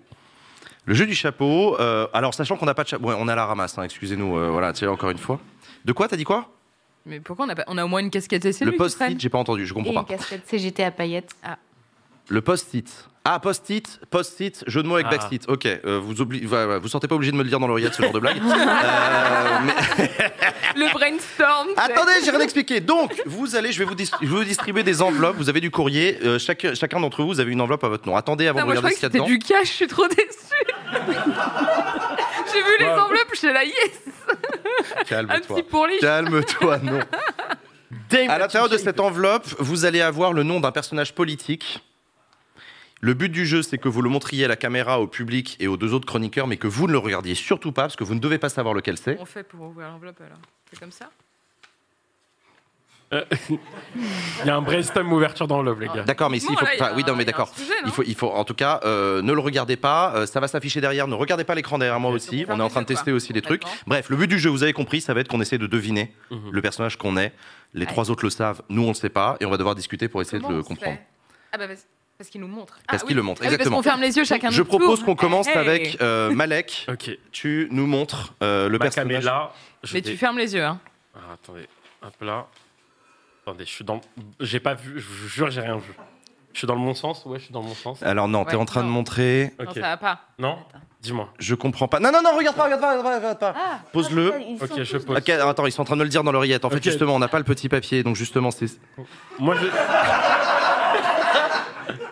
Le jeu du chapeau, euh, alors sachant qu'on n'a pas de chapeau, ouais, on à la ramasse, hein, excusez-nous, euh, voilà, tiens, encore une fois. De quoi, t'as dit quoi? Mais pourquoi on a, pas... on a au moins une casquette et c'est Le post-it, j'ai pas entendu, je Et comprends une pas. casquette CGT à paillettes. Le post-it. Ah, post-it, post-it, jeu de mots avec Ah. backseat. Ok, euh, vous vous sentez pas obligé de me le dire dans l'oreillette, ce genre de blague. Euh, mais- Le brainstorm. Attendez, j'ai rien expliqué. Donc, vous allez, je vais vous, dis- je vais vous distribuer des enveloppes. Vous avez du courrier. euh, chaque- chacun d'entre vous, vous avez une enveloppe à votre nom. Attendez avant de moi, regarder ce qu'il y a dedans. du cash, je suis trop déçue. J'ai vu les enveloppes, je suis là, yes Calme-toi. Calme-toi, non. À l'intérieur de cette enveloppe, vous allez avoir le nom d'un personnage politique. Le but du jeu, c'est que vous le montriez à la caméra, au public et aux deux autres chroniqueurs, mais que vous ne le regardiez surtout pas, parce que vous ne devez pas savoir lequel c'est. On fait pour ouvrir l'enveloppe alors C'est comme ça? Il y a un brainstorm ouverture dans Love, les gars. D'accord, mais ici, il faut. Enfin, oui, non, mais d'accord. Il faut, il faut, en tout cas, euh, ne le regardez pas. euh, ça va s'afficher derrière. Ne regardez pas l'écran derrière moi aussi. On est en train de tester aussi des trucs. Bref, le but du jeu, vous avez compris, ça va être qu'on essaie de deviner Mhm. le personnage qu'on est. Les trois autres le savent, nous on le sait pas, et on va devoir discuter pour essayer Comment de le on se comprendre. fait Ah bah parce, parce qu'il nous montre. Parce ah, qu'il oui. le montre, Ah exactement. Parce qu'on ferme les yeux chacun Je notre propose tour. qu'on commence Hey. avec euh, Malek. Ok. Tu nous montres euh, le personnage. Makamela. je Mais vais- tu fermes les yeux. Hein. Ah, attendez, hop là. Attendez, je suis dans. J'ai pas vu, je vous jure, j'ai rien vu. Je suis dans le bon sens Ouais, je suis dans le bon sens. Alors non, t'es Ouais, en train de non. montrer. Non, ça va pas. Non Dis-moi. Je comprends pas. Non, non, non, regarde pas, regarde pas, regarde pas. regarde pas. Ah, Pose-le. Ok, je pose. Ok, alors, attends, ils sont en train de le dire dans l'oreillette. En fait, Ok. justement, on n'a pas le petit papier, donc justement, c'est. Moi, je.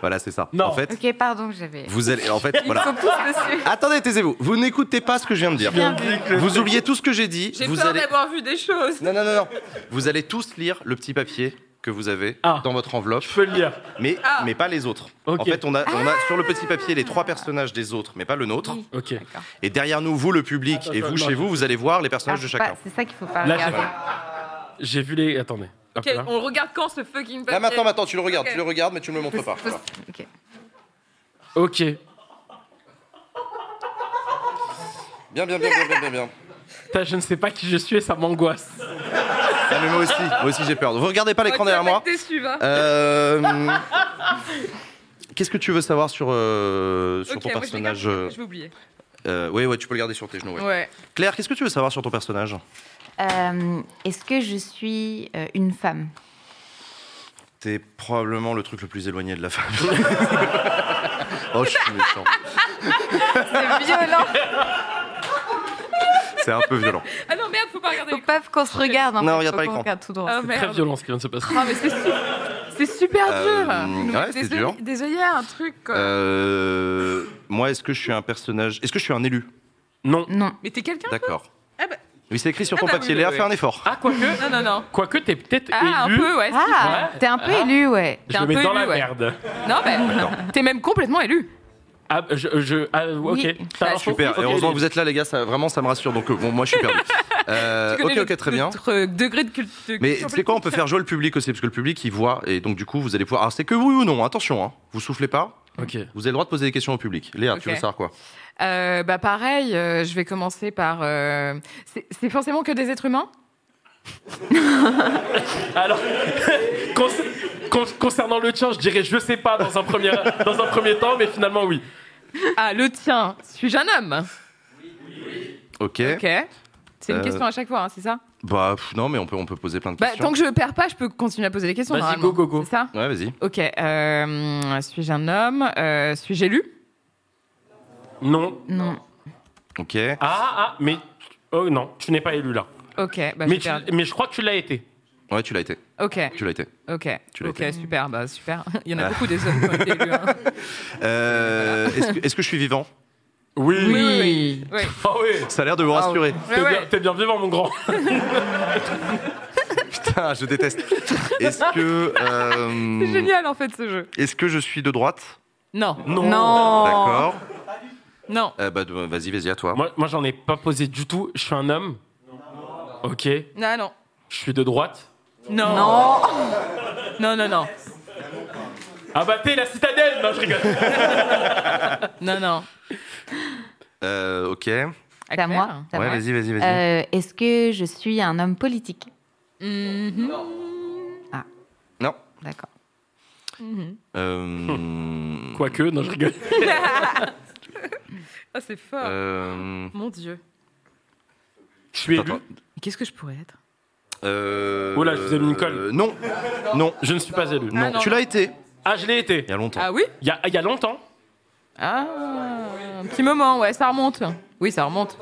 Voilà, c'est ça. Non. En fait, Ok, pardon, j'avais. vous allez. En fait, Ils voilà. sont tous dessus. Attendez, taisez-vous. Vous n'écoutez pas ce que je viens de dire. Bien. Vous oubliez tout ce que j'ai dit. J'ai Vous peur allez. d'avoir vu des choses. Non, non, non, non. Vous allez tous lire le petit papier que vous avez Ah. dans votre enveloppe, Je peux le lire. mais, Ah. mais pas les autres. Ok. En fait, on a, on a sur le petit papier les trois personnages des autres, mais pas le nôtre. Oui. Ok. D'accord. Et derrière nous, vous, le public, Attends, et vous, chez vous, vous allez voir les Ah, personnages de chacun. C'est ça qu'il faut pas Là, regarder. J'ai vu les. Attendez. On regarde quand ce fucking papier Là, maintenant, maintenant, tu le regardes, Ok. tu le regardes, mais tu ne me le montres pas. Faut- Voilà. ok. Ok. Bien, bien, bien, bien, bien, bien, bien. Putain, je ne sais pas qui je suis et ça m'angoisse. Ah, mais moi aussi, moi aussi j'ai peur. Vous regardez pas l'écran Ok, derrière moi. Euh, Qu'est-ce que tu veux savoir sur, euh, sur Ok, ton moi, je vais personnage euh, Je vais oublier. euh, Oui, ouais, tu peux le garder sur tes genoux. ouais. Ouais. Claire, qu'est-ce que tu veux savoir sur ton personnage? Euh, Est-ce que je suis euh, une femme? T'es probablement le truc le plus éloigné de la femme. oh, je suis méchant. C'est violent. C'est un peu violent. Ah non, merde, faut pas regarder Faut pas qu'on se regarde. en Non, fait, regarde pas l'écran. regarde tout droit. Ah Très merde. violent ce qui vient de se passer. Ah, mais c'est su- c'est super Euh, dur. Nous ouais, c'est des dur. Des œillères, un truc. quoi. Euh, moi, est-ce que je suis un personnage Est-ce que je suis un élu? Non. Non. Mais t'es quelqu'un D'accord. Oui, c'est écrit sur Ah ton bah papier. oui, Léa, oui, fais un effort. Ah, quoique. Non, non, non. Quoique, t'es peut-être Ah, un élu. peu, ouais. Ah, t'es un peu Ah. élu, ouais. Je T'es un mets peu dans élu, la ouais. merde. Non, ben, t'es même complètement élu. Ah, je. je ah, ok. Oui. T'as Ah, l'info Super. Ok, Et heureusement que vous êtes là, les gars. Ça, vraiment, ça me rassure. Donc, euh, bon, moi, je suis perdu. Euh, Tu ok, connais ok, très bien. Notre euh, degré de culte. Mais c'est quoi On peut faire jouer le public aussi, parce que le public, il voit, et donc du coup, vous allez pouvoir. Alors, c'est que oui ou non. Attention, hein. Vous soufflez pas. Ok. Vous avez le droit de poser des questions au public. Léa, tu Ok. veux savoir quoi? Euh, bah pareil, euh, je vais commencer par. euh, c'est- C'est forcément que des êtres humains? Alors, concer- con- concernant le tien, je dirais je sais pas dans un premier, dans un premier temps, mais finalement oui. Ah, le tien, suis-je un homme? Ok. Ok. C'est une Euh, question à chaque fois, hein, c'est ça? Bah pff, non, mais on peut, on peut poser plein de bah, questions. Tant que je perds pas, je peux continuer à poser des questions. Vas-y, normalement. go, go, go. C'est ça? Ouais, vas-y. Ok. euh, suis-je un homme? Euh, Suis-je élu? Non. Non. Ok. Ah, ah, mais. Oh non, tu n'es pas élu là. Ok. Bah, mais, tu- mais je crois que tu l'as été. Ouais, tu l'as été. Ok. Tu l'as été. Ok. Tu l'as ok. été. Super. Bah super. Il y en a Ah. beaucoup des hommes qui ont été élus. hein. Euh, Est-ce que, est-ce que je suis vivant? Oui. Oui, oui, oui. Oui. Ah oui. Ça a l'air de vous rassurer. T'es ouais. bien, t'es bien vivant, mon grand. Putain, je déteste. Est-ce que. euh, C'est génial en fait ce jeu. Est-ce que je suis de droite? Non. Non. Non. D'accord. Non. Euh, bah, vas-y, vas-y, à toi. Moi, moi j'en ai pas posé du tout. Je suis un homme. Ok. Non, non. Je suis de droite. Non. Non. Non, non, non. Ah bah t'es la citadelle Non, je rigole. Non, non. Euh, ok. C'est à moi. c'est à Ouais, moi. vas-y, vas-y, vas-y. Euh, Est-ce que je suis un homme politique? Mhm. Non. D'accord. Mhm. Euh, Quoique, non, je rigole. Ah, c'est fort. euh, Mon Dieu. Je suis élu. Qu'est-ce que je pourrais être? Euh, Oh là, je vous ai mis une colle. euh, non. Non. Je ne suis pas élu. Non. non. Tu l'as été. Ah, je l'ai été. Il y a longtemps. Ah oui? Il y a, il y a longtemps. Ah, un petit moment, ouais, ça remonte. Oui, ça remonte.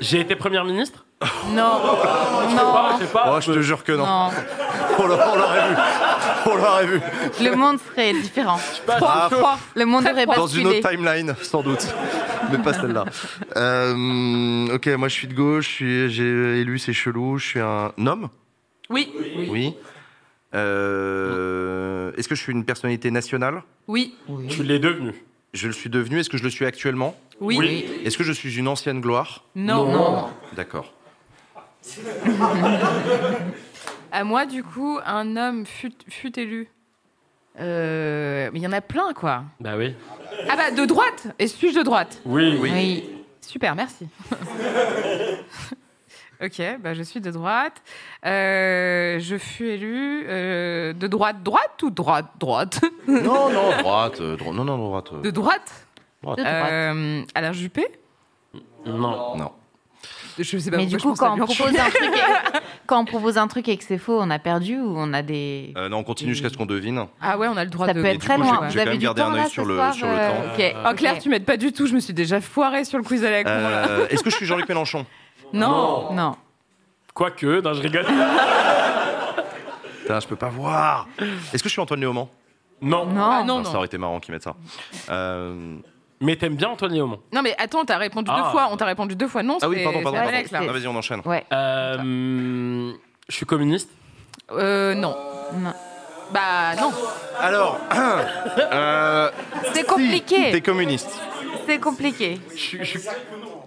J'ai été première ministre? Non. Ah, Non. je sais pas. Oh, je te jure que non. Non. On l'a- on l'aurait vu. On l'aurait vu. Le monde serait différent. Ah, Le monde aurait. Dans une autre timeline, sans doute. Mais pas celle-là. Euh, ok, moi je suis de gauche, j'ai élu, c'est chelou, je suis un homme? Oui. Oui. Euh, Est-ce que je suis une personnalité nationale? Oui. Tu l'es devenu. Je le suis devenu. Est-ce que je le suis actuellement? Oui. Oui. Est-ce que je suis une ancienne gloire? Non. Non. D'accord. À moi, du coup, un homme fut, fut élu. Euh, mais il y en a plein, quoi. Bah oui. Ah bah, de droite Et suis-je de droite Oui. Oui. Super, merci. ok, bah je suis de droite. Euh, je fus élu euh, de droite, droite ou droite, droite? Non, non, droite. euh, dro- non, non, droite. euh, De droite De droite. euh, Alain Juppé? Non. Non. Je sais pas Mais du coup, quand on, propose un truc et, quand on propose un truc et que c'est faux, on a perdu ou on a des. Euh, non, on continue jusqu'à ce qu'on devine. Ah ouais, on a le droit Ça de... peut Et être très coup, loin. Vous avez du un là, sur ce le- soir, sur le euh, temps. ok, Oh Claire, ok. tu m'aides pas du tout, je me suis déjà foirée sur le quiz à la con. Euh, Est-ce que je suis Jean-Luc Mélenchon Non. Non. Quoique, non, je rigole. Putain, je peux pas voir. Est-ce que je suis Antoine Léaumont Non. Non. Ah non, Ah, Ça non. aurait été marrant qu'ils mettent ça. Euh, Mais t'aimes bien Antoine Léaumont. Non mais attends, t'as répondu deux Ah. fois. On t'a répondu deux fois non. Ah oui, c'est- pardon, pardon. c'est pardon. Alex, là. Ah, Vas-y, on enchaîne. Ouais. Euh, je suis communiste. Euh, non. Non. Bah non. Alors, euh, C'est compliqué. T'es communiste. C'est compliqué. Je suis- je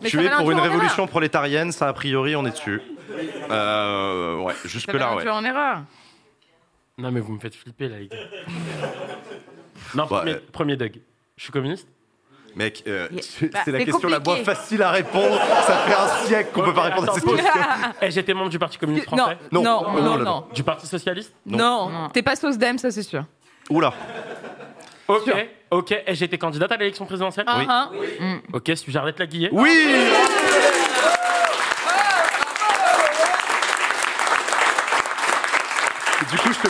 tu es va pour une en révolution prolétarienne, ça a priori, on est dessus. Euh, ouais, jusque Ça va là, ouais. l'induire en erreur. Non, mais vous me faites flipper, là, les gars. Non, Ouais. premier, premier Doug. Je suis communiste Mec, euh, Yeah. c'est Bah, c'est la c'est question la moins facile à répondre. Ça fait un siècle qu'on peut pas répondre à cette question. Eh, J'étais membre du Parti communiste Non, français. non, Non. non, Oh non, non. Du Parti socialiste Non. Non. T'es pas sauce d'Em, ça c'est sûr. Oula. Ok, ok. J'ai été candidate à l'élection présidentielle Oui. Ah, ah. Ok, suis-je Arlette Laguillet Oui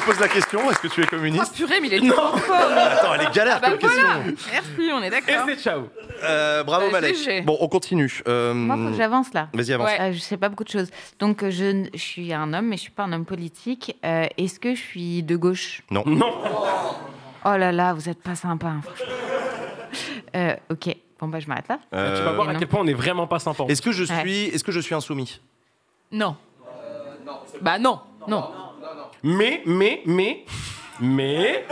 te pose la question, est-ce que tu es Oh communiste purée, mais il est trop fort. Attends, elle est galère Ah bah comme voilà. question. Merci, on est Et d'accord. c'est ciao Euh, bravo Bah, Malek. Bon, on continue. Euh, Moi, faut que j'avance là. Vas-y, avance. Ouais. Euh, je sais pas beaucoup de choses. Donc, euh, je, n- je suis un homme, mais je suis pas un homme politique. Euh, Est-ce que je suis de gauche? Non. Non Oh là là, vous êtes pas sympa. hein, franchement. Euh, ok, bon bah je m'arrête là. Euh, Tu vas voir à non. quel point on est vraiment pas sympa. Est-ce que je Ouais. suis, est-ce que je suis insoumis? Non. Bah non, non. Mais, mais, mais, mais,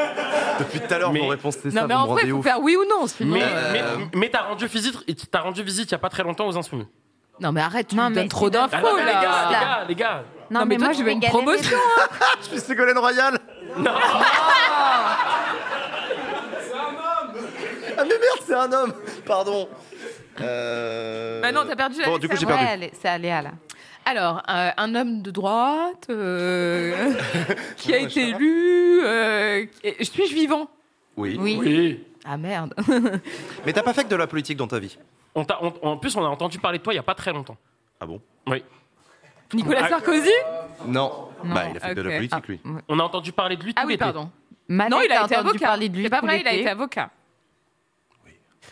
Depuis tout à l'heure, Mais- vos réponses c'est Non ça. mais vous en vrai, il faut faire oui ou non, sinon. mais, euh, mais, mais t'as rendu visite, t'as rendu visite il y a pas très longtemps aux Insoumis. Non mais arrête, tu Non, me mais donnes trop d'infos Ah non, mais les gars, les là. gars, les gars. Non, mais moi tu veux une promotion Je suis Ségolène Royal. Non. Ah mais merde, c'est un homme. Pardon. Euh... Bah non, t'as perdu la Bon, du coup, j'ai perdu. c'est Aléa là. Alors, euh, un homme de droite euh, qui a été élu. euh, Suis-je vivant? Oui. Oui. Oui. Ah merde. Mais t'as pas fait que de la politique dans ta vie? On en plus, on a entendu parler de toi il y a pas très longtemps. Ah bon? Oui. Nicolas Ah. Sarkozy? Non. Non. Bah, il a fait que de la politique, lui. On a entendu parler de lui tout Ah oui, pardon. Non, il a été entendu avocat. parler de lui C'est pas vrai, il a été avocat.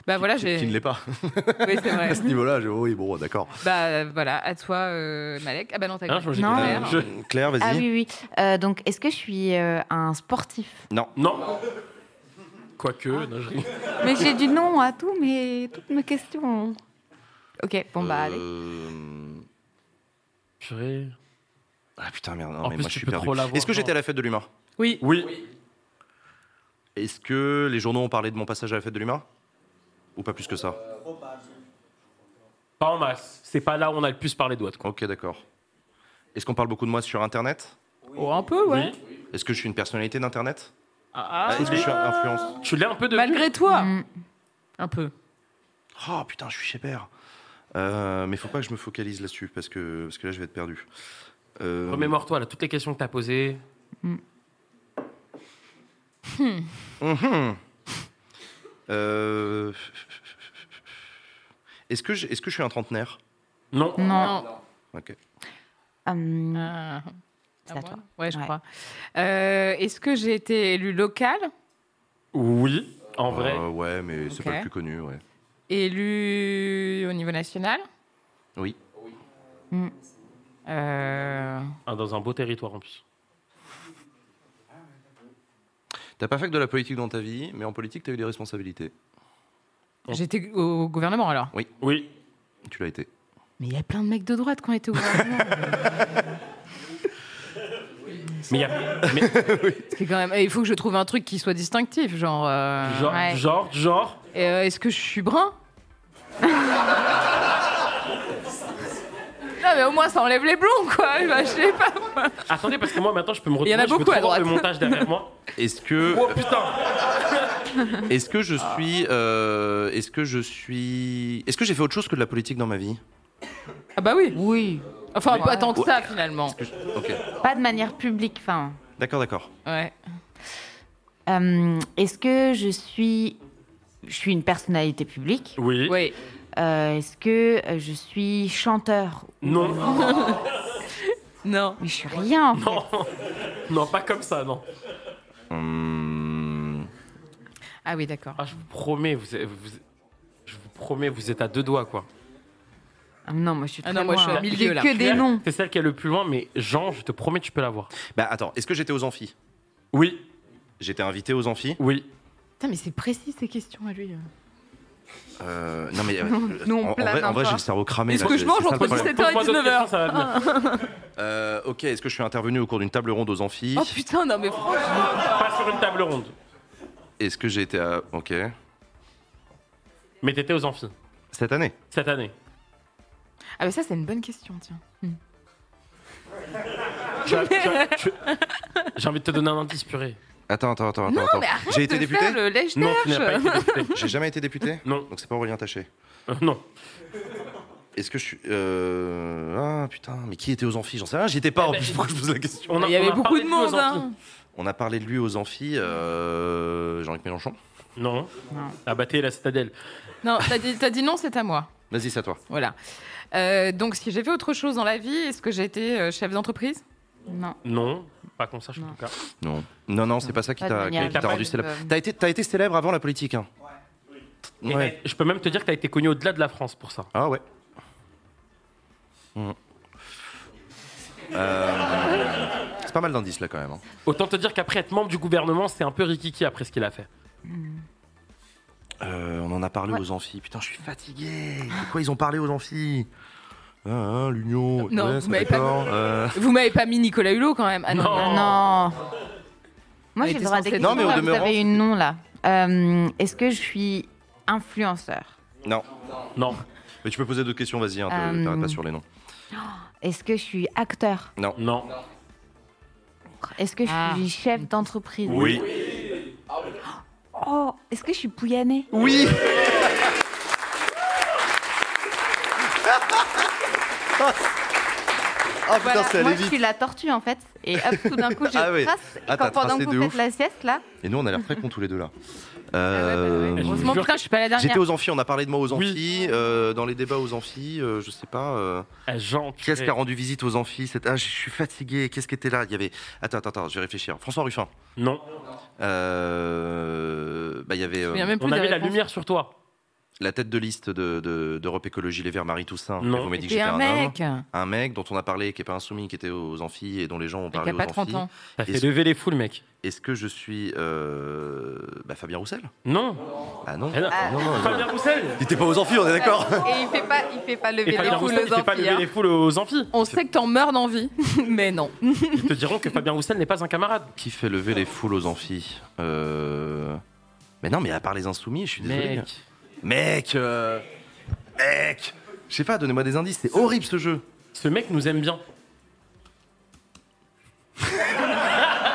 Bah voilà, j'ai. Qui ne l'est pas. Oui, c'est vrai. À ce niveau-là, j'ai- oui, bon, d'accord. Bah voilà, à toi, euh, Malek. Ah bah non, t'as Hein, je- Non. Claire. je- Claire, vas-y. Ah oui, oui. Euh, donc, est-ce que je suis euh, un sportif? Non. Non. Quoique, non, je- Mais j'ai du nom à tous mes, toutes mes questions. Ok, bon bah allez. Purée. Ah putain, merde. Non, En mais plus, moi, je suis perdu. Est-ce que j'étais à la fête de l'humain? Oui. Oui. Est-ce que les journaux ont parlé de mon passage à la fête de l'humain? Ou pas plus que ça Pas en masse. C'est pas là où on a le plus parlé de quoi. Ok, d'accord. Est-ce qu'on parle beaucoup de moi sur Internet Oh, un peu, ouais. Oui. Est-ce que je suis une personnalité d'Internet Ah, Est-ce que je suis un influence Tu l'es un peu de. Malgré toi. Mm. Un peu. Oh putain, je suis chez Père. Euh, mais faut pas que je me focalise là-dessus parce que, parce que là je vais être perdu. Euh, Remémore-toi là, toutes les questions que t'as posées. mhm. Euh, Est-ce que, je- est-ce que je suis un trentenaire? Non. Non. Ok. Hum, Ah. C'est À toi. Ouais, je Ouais. crois. Euh, Est-ce que j'ai été élu local? Oui, en vrai. Euh, ouais, mais c'est Ok. pas le plus connu, ouais. Élu au niveau national? Oui. Euh, Ah, dans un beau territoire en plus. T'as pas fait que de la politique dans ta vie, mais en politique t'as eu des responsabilités. J'étais au gouvernement alors? Oui. Tu l'as été. Mais il y a plein de mecs de droite qui ont été au gouvernement. Mais il y a. Mais, C'est quand même. Il faut que je trouve un truc qui soit distinctif, genre. euh, genre, Ouais. genre, genre. euh, Est-ce que je suis brun? Non mais au moins ça enlève les blonds, quoi. Bah, je sais pas. moi. Attendez, parce que moi maintenant je peux me Il y retrouver. en a je peux beaucoup à trop voir droite. le montage derrière moi. Est-ce que, Oh putain est-ce que je suis, euh, est-ce que je suis, est-ce que j'ai fait autre chose que de la politique dans ma vie? Ah bah oui. Oui. Enfin, Ouais. pas tant que ça, finalement. Que je- Ok, Pas de manière publique. Enfin, d'accord, d'accord. Ouais. euh, est-ce que je suis, je suis une personnalité publique? Oui. Oui. Euh, Est-ce que euh, je suis chanteur Non. Non. Mais je suis rien. En fait. Non. Non, pas comme ça, non. Hum, Ah oui, d'accord. Ah, je vous promets, vous, êtes- vous- je vous promets, vous êtes à deux doigts, quoi. Ah non, moi je suis Ah très non, moi, je suis loin. au milieu, là. que des noms. C'est celle qui est le plus loin, mais Jean, je te promets, tu peux l'avoir. Bah attends, est-ce que j'étais aux amphis? Oui, J'étais invité aux amphis? oui. Putain, mais c'est précis ces questions à lui. Euh, non mais euh, Nous, on en, vrai, en j'ai le cerveau cramé. Est-ce que je mange entre problème. 17h et Pose-moi d'autres 19h questions, ça va. Euh, ok, est-ce que je suis intervenu au cours d'une table ronde aux amphis? Oh putain, non mais franchement. Pas sur une table ronde. Est-ce que j'ai été à... Ok. Mais t'étais aux amphis, Cette année? Cette année. Ah mais ça c'est une bonne question, tiens. Tu- J'ai envie de te donner un indice, purée. Attends, attends, attends, Non, attends. mais arrête J'ai été de député faire le lèche Non, tu n'as pas été député. J'ai jamais été député Non. Donc c'est pas Aurélien Taché. Euh, non. Est-ce que je suis... Euh... Ah putain, mais qui était aux amphis? J'en sais rien, j'y étais pas en Eh ben, plus, pourquoi je pose la question? On a- Il y avait on a beaucoup parlé de monde. Hein. On a parlé de lui aux amphis, euh... Jean-Luc Mélenchon? Non. Ah bah t'es la citadelle. Non, t'as dit, t'as dit non, c'est à moi. Vas-y, c'est à toi. Voilà. Euh, donc si j'ai fait autre chose dans la vie, est-ce que j'ai été euh, chef d'entreprise? Non. Non, pas qu'on sache en Non. tout cas. Non. Non, non, c'est pas ça qui t'a manière qui t'a rendu célèbre. T'as été, t'as été célèbre avant la politique, hein Ouais. Je peux même te dire que t'as été connu au-delà de la France pour ça. Ah ouais. Hmm. Euh, C'est pas mal d'indices là quand même. hein. Autant te dire qu'après être membre du gouvernement, c'est un peu rikiki après ce qu'il a fait. Euh, on en a parlé Ouais. aux amphis. Putain, je suis fatigué. De quoi ils ont parlé aux amphis? Ah, hein, L'Union. Non, ouais, vous c'est m'avez pas- d'accord. Euh, Vous m'avez pas mis Nicolas Hulot quand même Ah non. Non. Non. Moi, j'ai le droit censée- Non, mais questions, au là, vous demeurant- avez une nom là. Euh, Est-ce que je suis influenceur? Non. Non. Mais tu peux poser d'autres questions, vas-y. Hein, Euh, T'arrêtes pas sur les noms. Est-ce que je suis acteur? Non. Non. Est-ce que je Ah. suis chef d'entreprise? Oui. Oh, est-ce que je suis Pouyanné? Oui. Ah putain, Voilà, c'est allé Moi, je suis la tortue en fait. Et hop, tout d'un coup, je Ah oui. trace. Et Ah, quand pendant que vous faites la sieste là, Et nous, on a l'air très cons tous les deux là. Ah ouais, bah Euh, ouais. je putain, suis pas la dernière. J'étais aux amphis, on a parlé de moi aux Oui. amphis, euh, dans les débats aux amphis, euh, je sais pas. euh, Eh, Jean, Qui est-ce qui a rendu visite aux amphis Cette- Ah, je suis fatigué. Qu'est-ce qui était là? Il y avait. Attends, attends, attends, je vais réfléchir. François Ruffin. Non. Euh, Bah, il y avait euh, On avait la lumière sur toi. La tête de liste de- de- d'Europe Écologie Les Verts, Marie Toussaint. Non. Vous m'avez dit que j'étais un un, mec. homme. Un mec dont on a parlé, qui est pas insoumis, qui était aux amphis et dont les gens ont Et qui parlé a pas aux 30 amphis. ans. T'as fait Est-ce- lever les foules, mec. Est-ce que je suis euh, bah, Fabien Roussel? Non. Ah non. Eh non. Ah. Non, non, Fabien Roussel. Il était pas aux amphis, on est d'accord et il fait pas, il fait pas Et lever les Fabien foules Roussel, il aux fait pas amphis. lever hein. les foules aux amphis. On sait que t'en meurs d'envie, mais non. Ils te diront que Fabien Roussel n'est pas un camarade. Qui fait lever les foules aux amphis? Euh... Mais non, mais à part les insoumis, je suis désolé. Mec. Mec, euh, Mec Je sais pas, donnez-moi des indices, c'est horrible ce jeu Ce mec nous aime bien.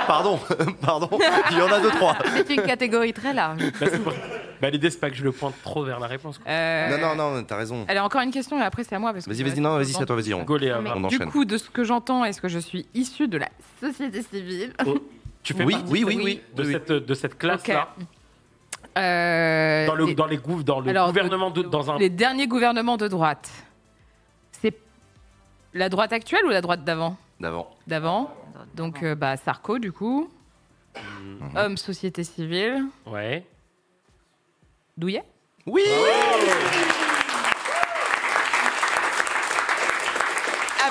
Pardon, pardon, il y en a deux, trois C'est une catégorie très large. Bah, c'est pour- bah, l'idée, c'est pas que je le pointe trop vers la réponse. quoi. Euh, Non, non, non, t'as raison. Allez, encore une question et après c'est à moi. parce que Vas-y, vas-y, non, vas-y, c'est à toi, vas-y, on, Gaulé on Du enchaîne. coup, de ce que j'entends, est-ce que je suis issue de la société civile Tu fais Oui, partie oui, de oui, cette- oui, de oui, cette, de cette classe-là. Euh, Dans le, les- dans les dans le alors, gouvernement, de, dans un. Les derniers gouvernements de droite. C'est la droite actuelle ou la droite d'avant? D'avant. D'avant. Donc, euh, bah, Sarko, du coup. Mhm. Homme, société civile. Ouais. Douillet? Oui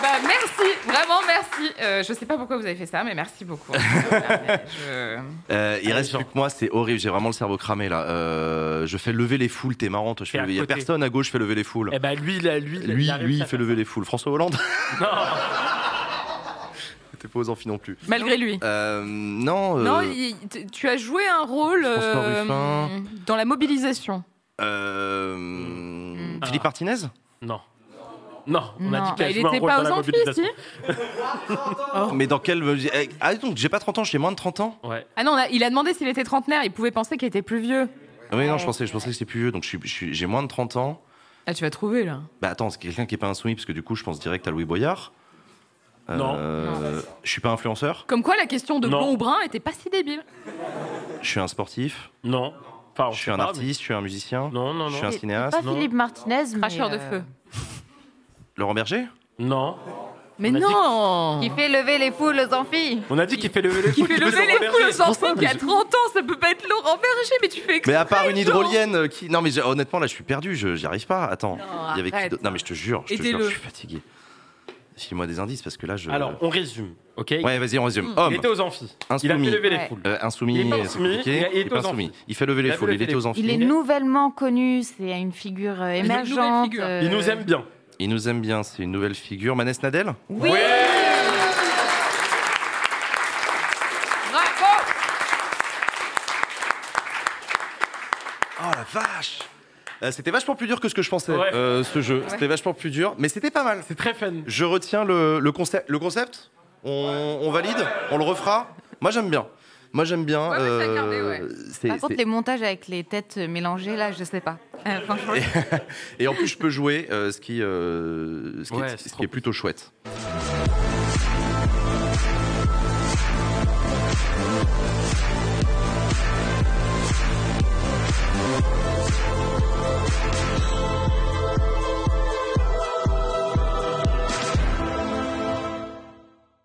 bah merci, vraiment merci. Euh, je sais pas pourquoi vous avez fait ça, mais merci beaucoup. Je- Euh, Il reste plus que moi, c'est horrible, j'ai vraiment le cerveau cramé là. Euh, je fais lever les foules, t'es. Je fais lever- Il y a personne à gauche, fait lever les foules. Eh ben lui, là, lui, Lui, il lui, il fait lever les foules. François Hollande. Non. T'es pas aux amphis non plus. Malgré lui. Euh, non. euh, Non, il- t- tu as joué un rôle euh, dans la mobilisation. euh, Mm. Philippe Ah. Martinez? Non. Non, on a Non. dit qu'elle Bah, il jouait un était rôle pas aux Mais dans quel. eh, Ah, donc j'ai pas 30 ans, j'ai moins de 30 ans Ouais. Ah non, on a- il a demandé s'il était trentenaire. Il pouvait penser qu'il était plus vieux. Ah Oui, non, je pensais, je pensais que c'était plus vieux, donc je suis- je suis- j'ai moins de 30 ans. Ah, tu vas trouver là. Bah attends, c'est quelqu'un qui est pas insoumis, parce que du coup, je pense direct à Louis Boyard. Non. Euh, Je suis pas influenceur, Comme quoi, la question de Non. blond ou brun était pas si débile. je suis un sportif, Non. Enfin, on je suis sait un pas, artiste, je suis un musicien, mais- Non, non, je suis non. un C'est cinéaste. Pas non. Philippe Martinez, mais. Cracheur de euh, feu. Laurent Berger? Non. Mais On a dit non Qui fait lever les foules aux amphis. On a dit qu'il fait lever les Qui foules. fait lever les foules aux mais qui a je- 30 ans, ça peut pas être Laurent Berger, mais tu fais exprès, Mais à part une hydrolienne euh, qui. Non, mais j'ai- honnêtement, là, je suis perdu, je- j'y arrive pas. Attends. Non, Il y avait qui arrête. d'autre Non, mais je te jure, je te jure, Aidez-le. je suis fatigué. File-moi des indices parce que là, je. Alors, on résume, ok? Ouais, vas-y, on résume. Mm. Il Homme, était aux amphis. Il a Insoumis. fait lever les Ouais. foules. euh, insoumis, Il est pas c'est insoumis, compliqué. il a- il Il est est pas aux insoumis. amphis. Il fait lever Il les a foules, il était aux amphis. Il est nouvellement connu, c'est une figure euh, Une nouvelle émergente. figure. euh, Il nous aime bien. Il nous aime bien, c'est une nouvelle figure. Manès Nadel Oui. Bravo Oh la vache Euh, C'était vachement plus dur que ce que je pensais, Ouais. euh, ce jeu. C'était vachement plus dur, mais c'était pas mal. C'est très fun. Je retiens le, le concept. Le concept on, on valide On le refera Moi j'aime bien. Moi j'aime bien. Ouais, ouais, t'as gardé, ouais. c'est- Par contre, c'est- les montages avec les têtes mélangées, là, je sais pas. Euh, franchement. Et en plus je peux jouer, euh, ce qui, euh, ce qui, Ouais, est, c'est ce trop qui est plutôt chouette.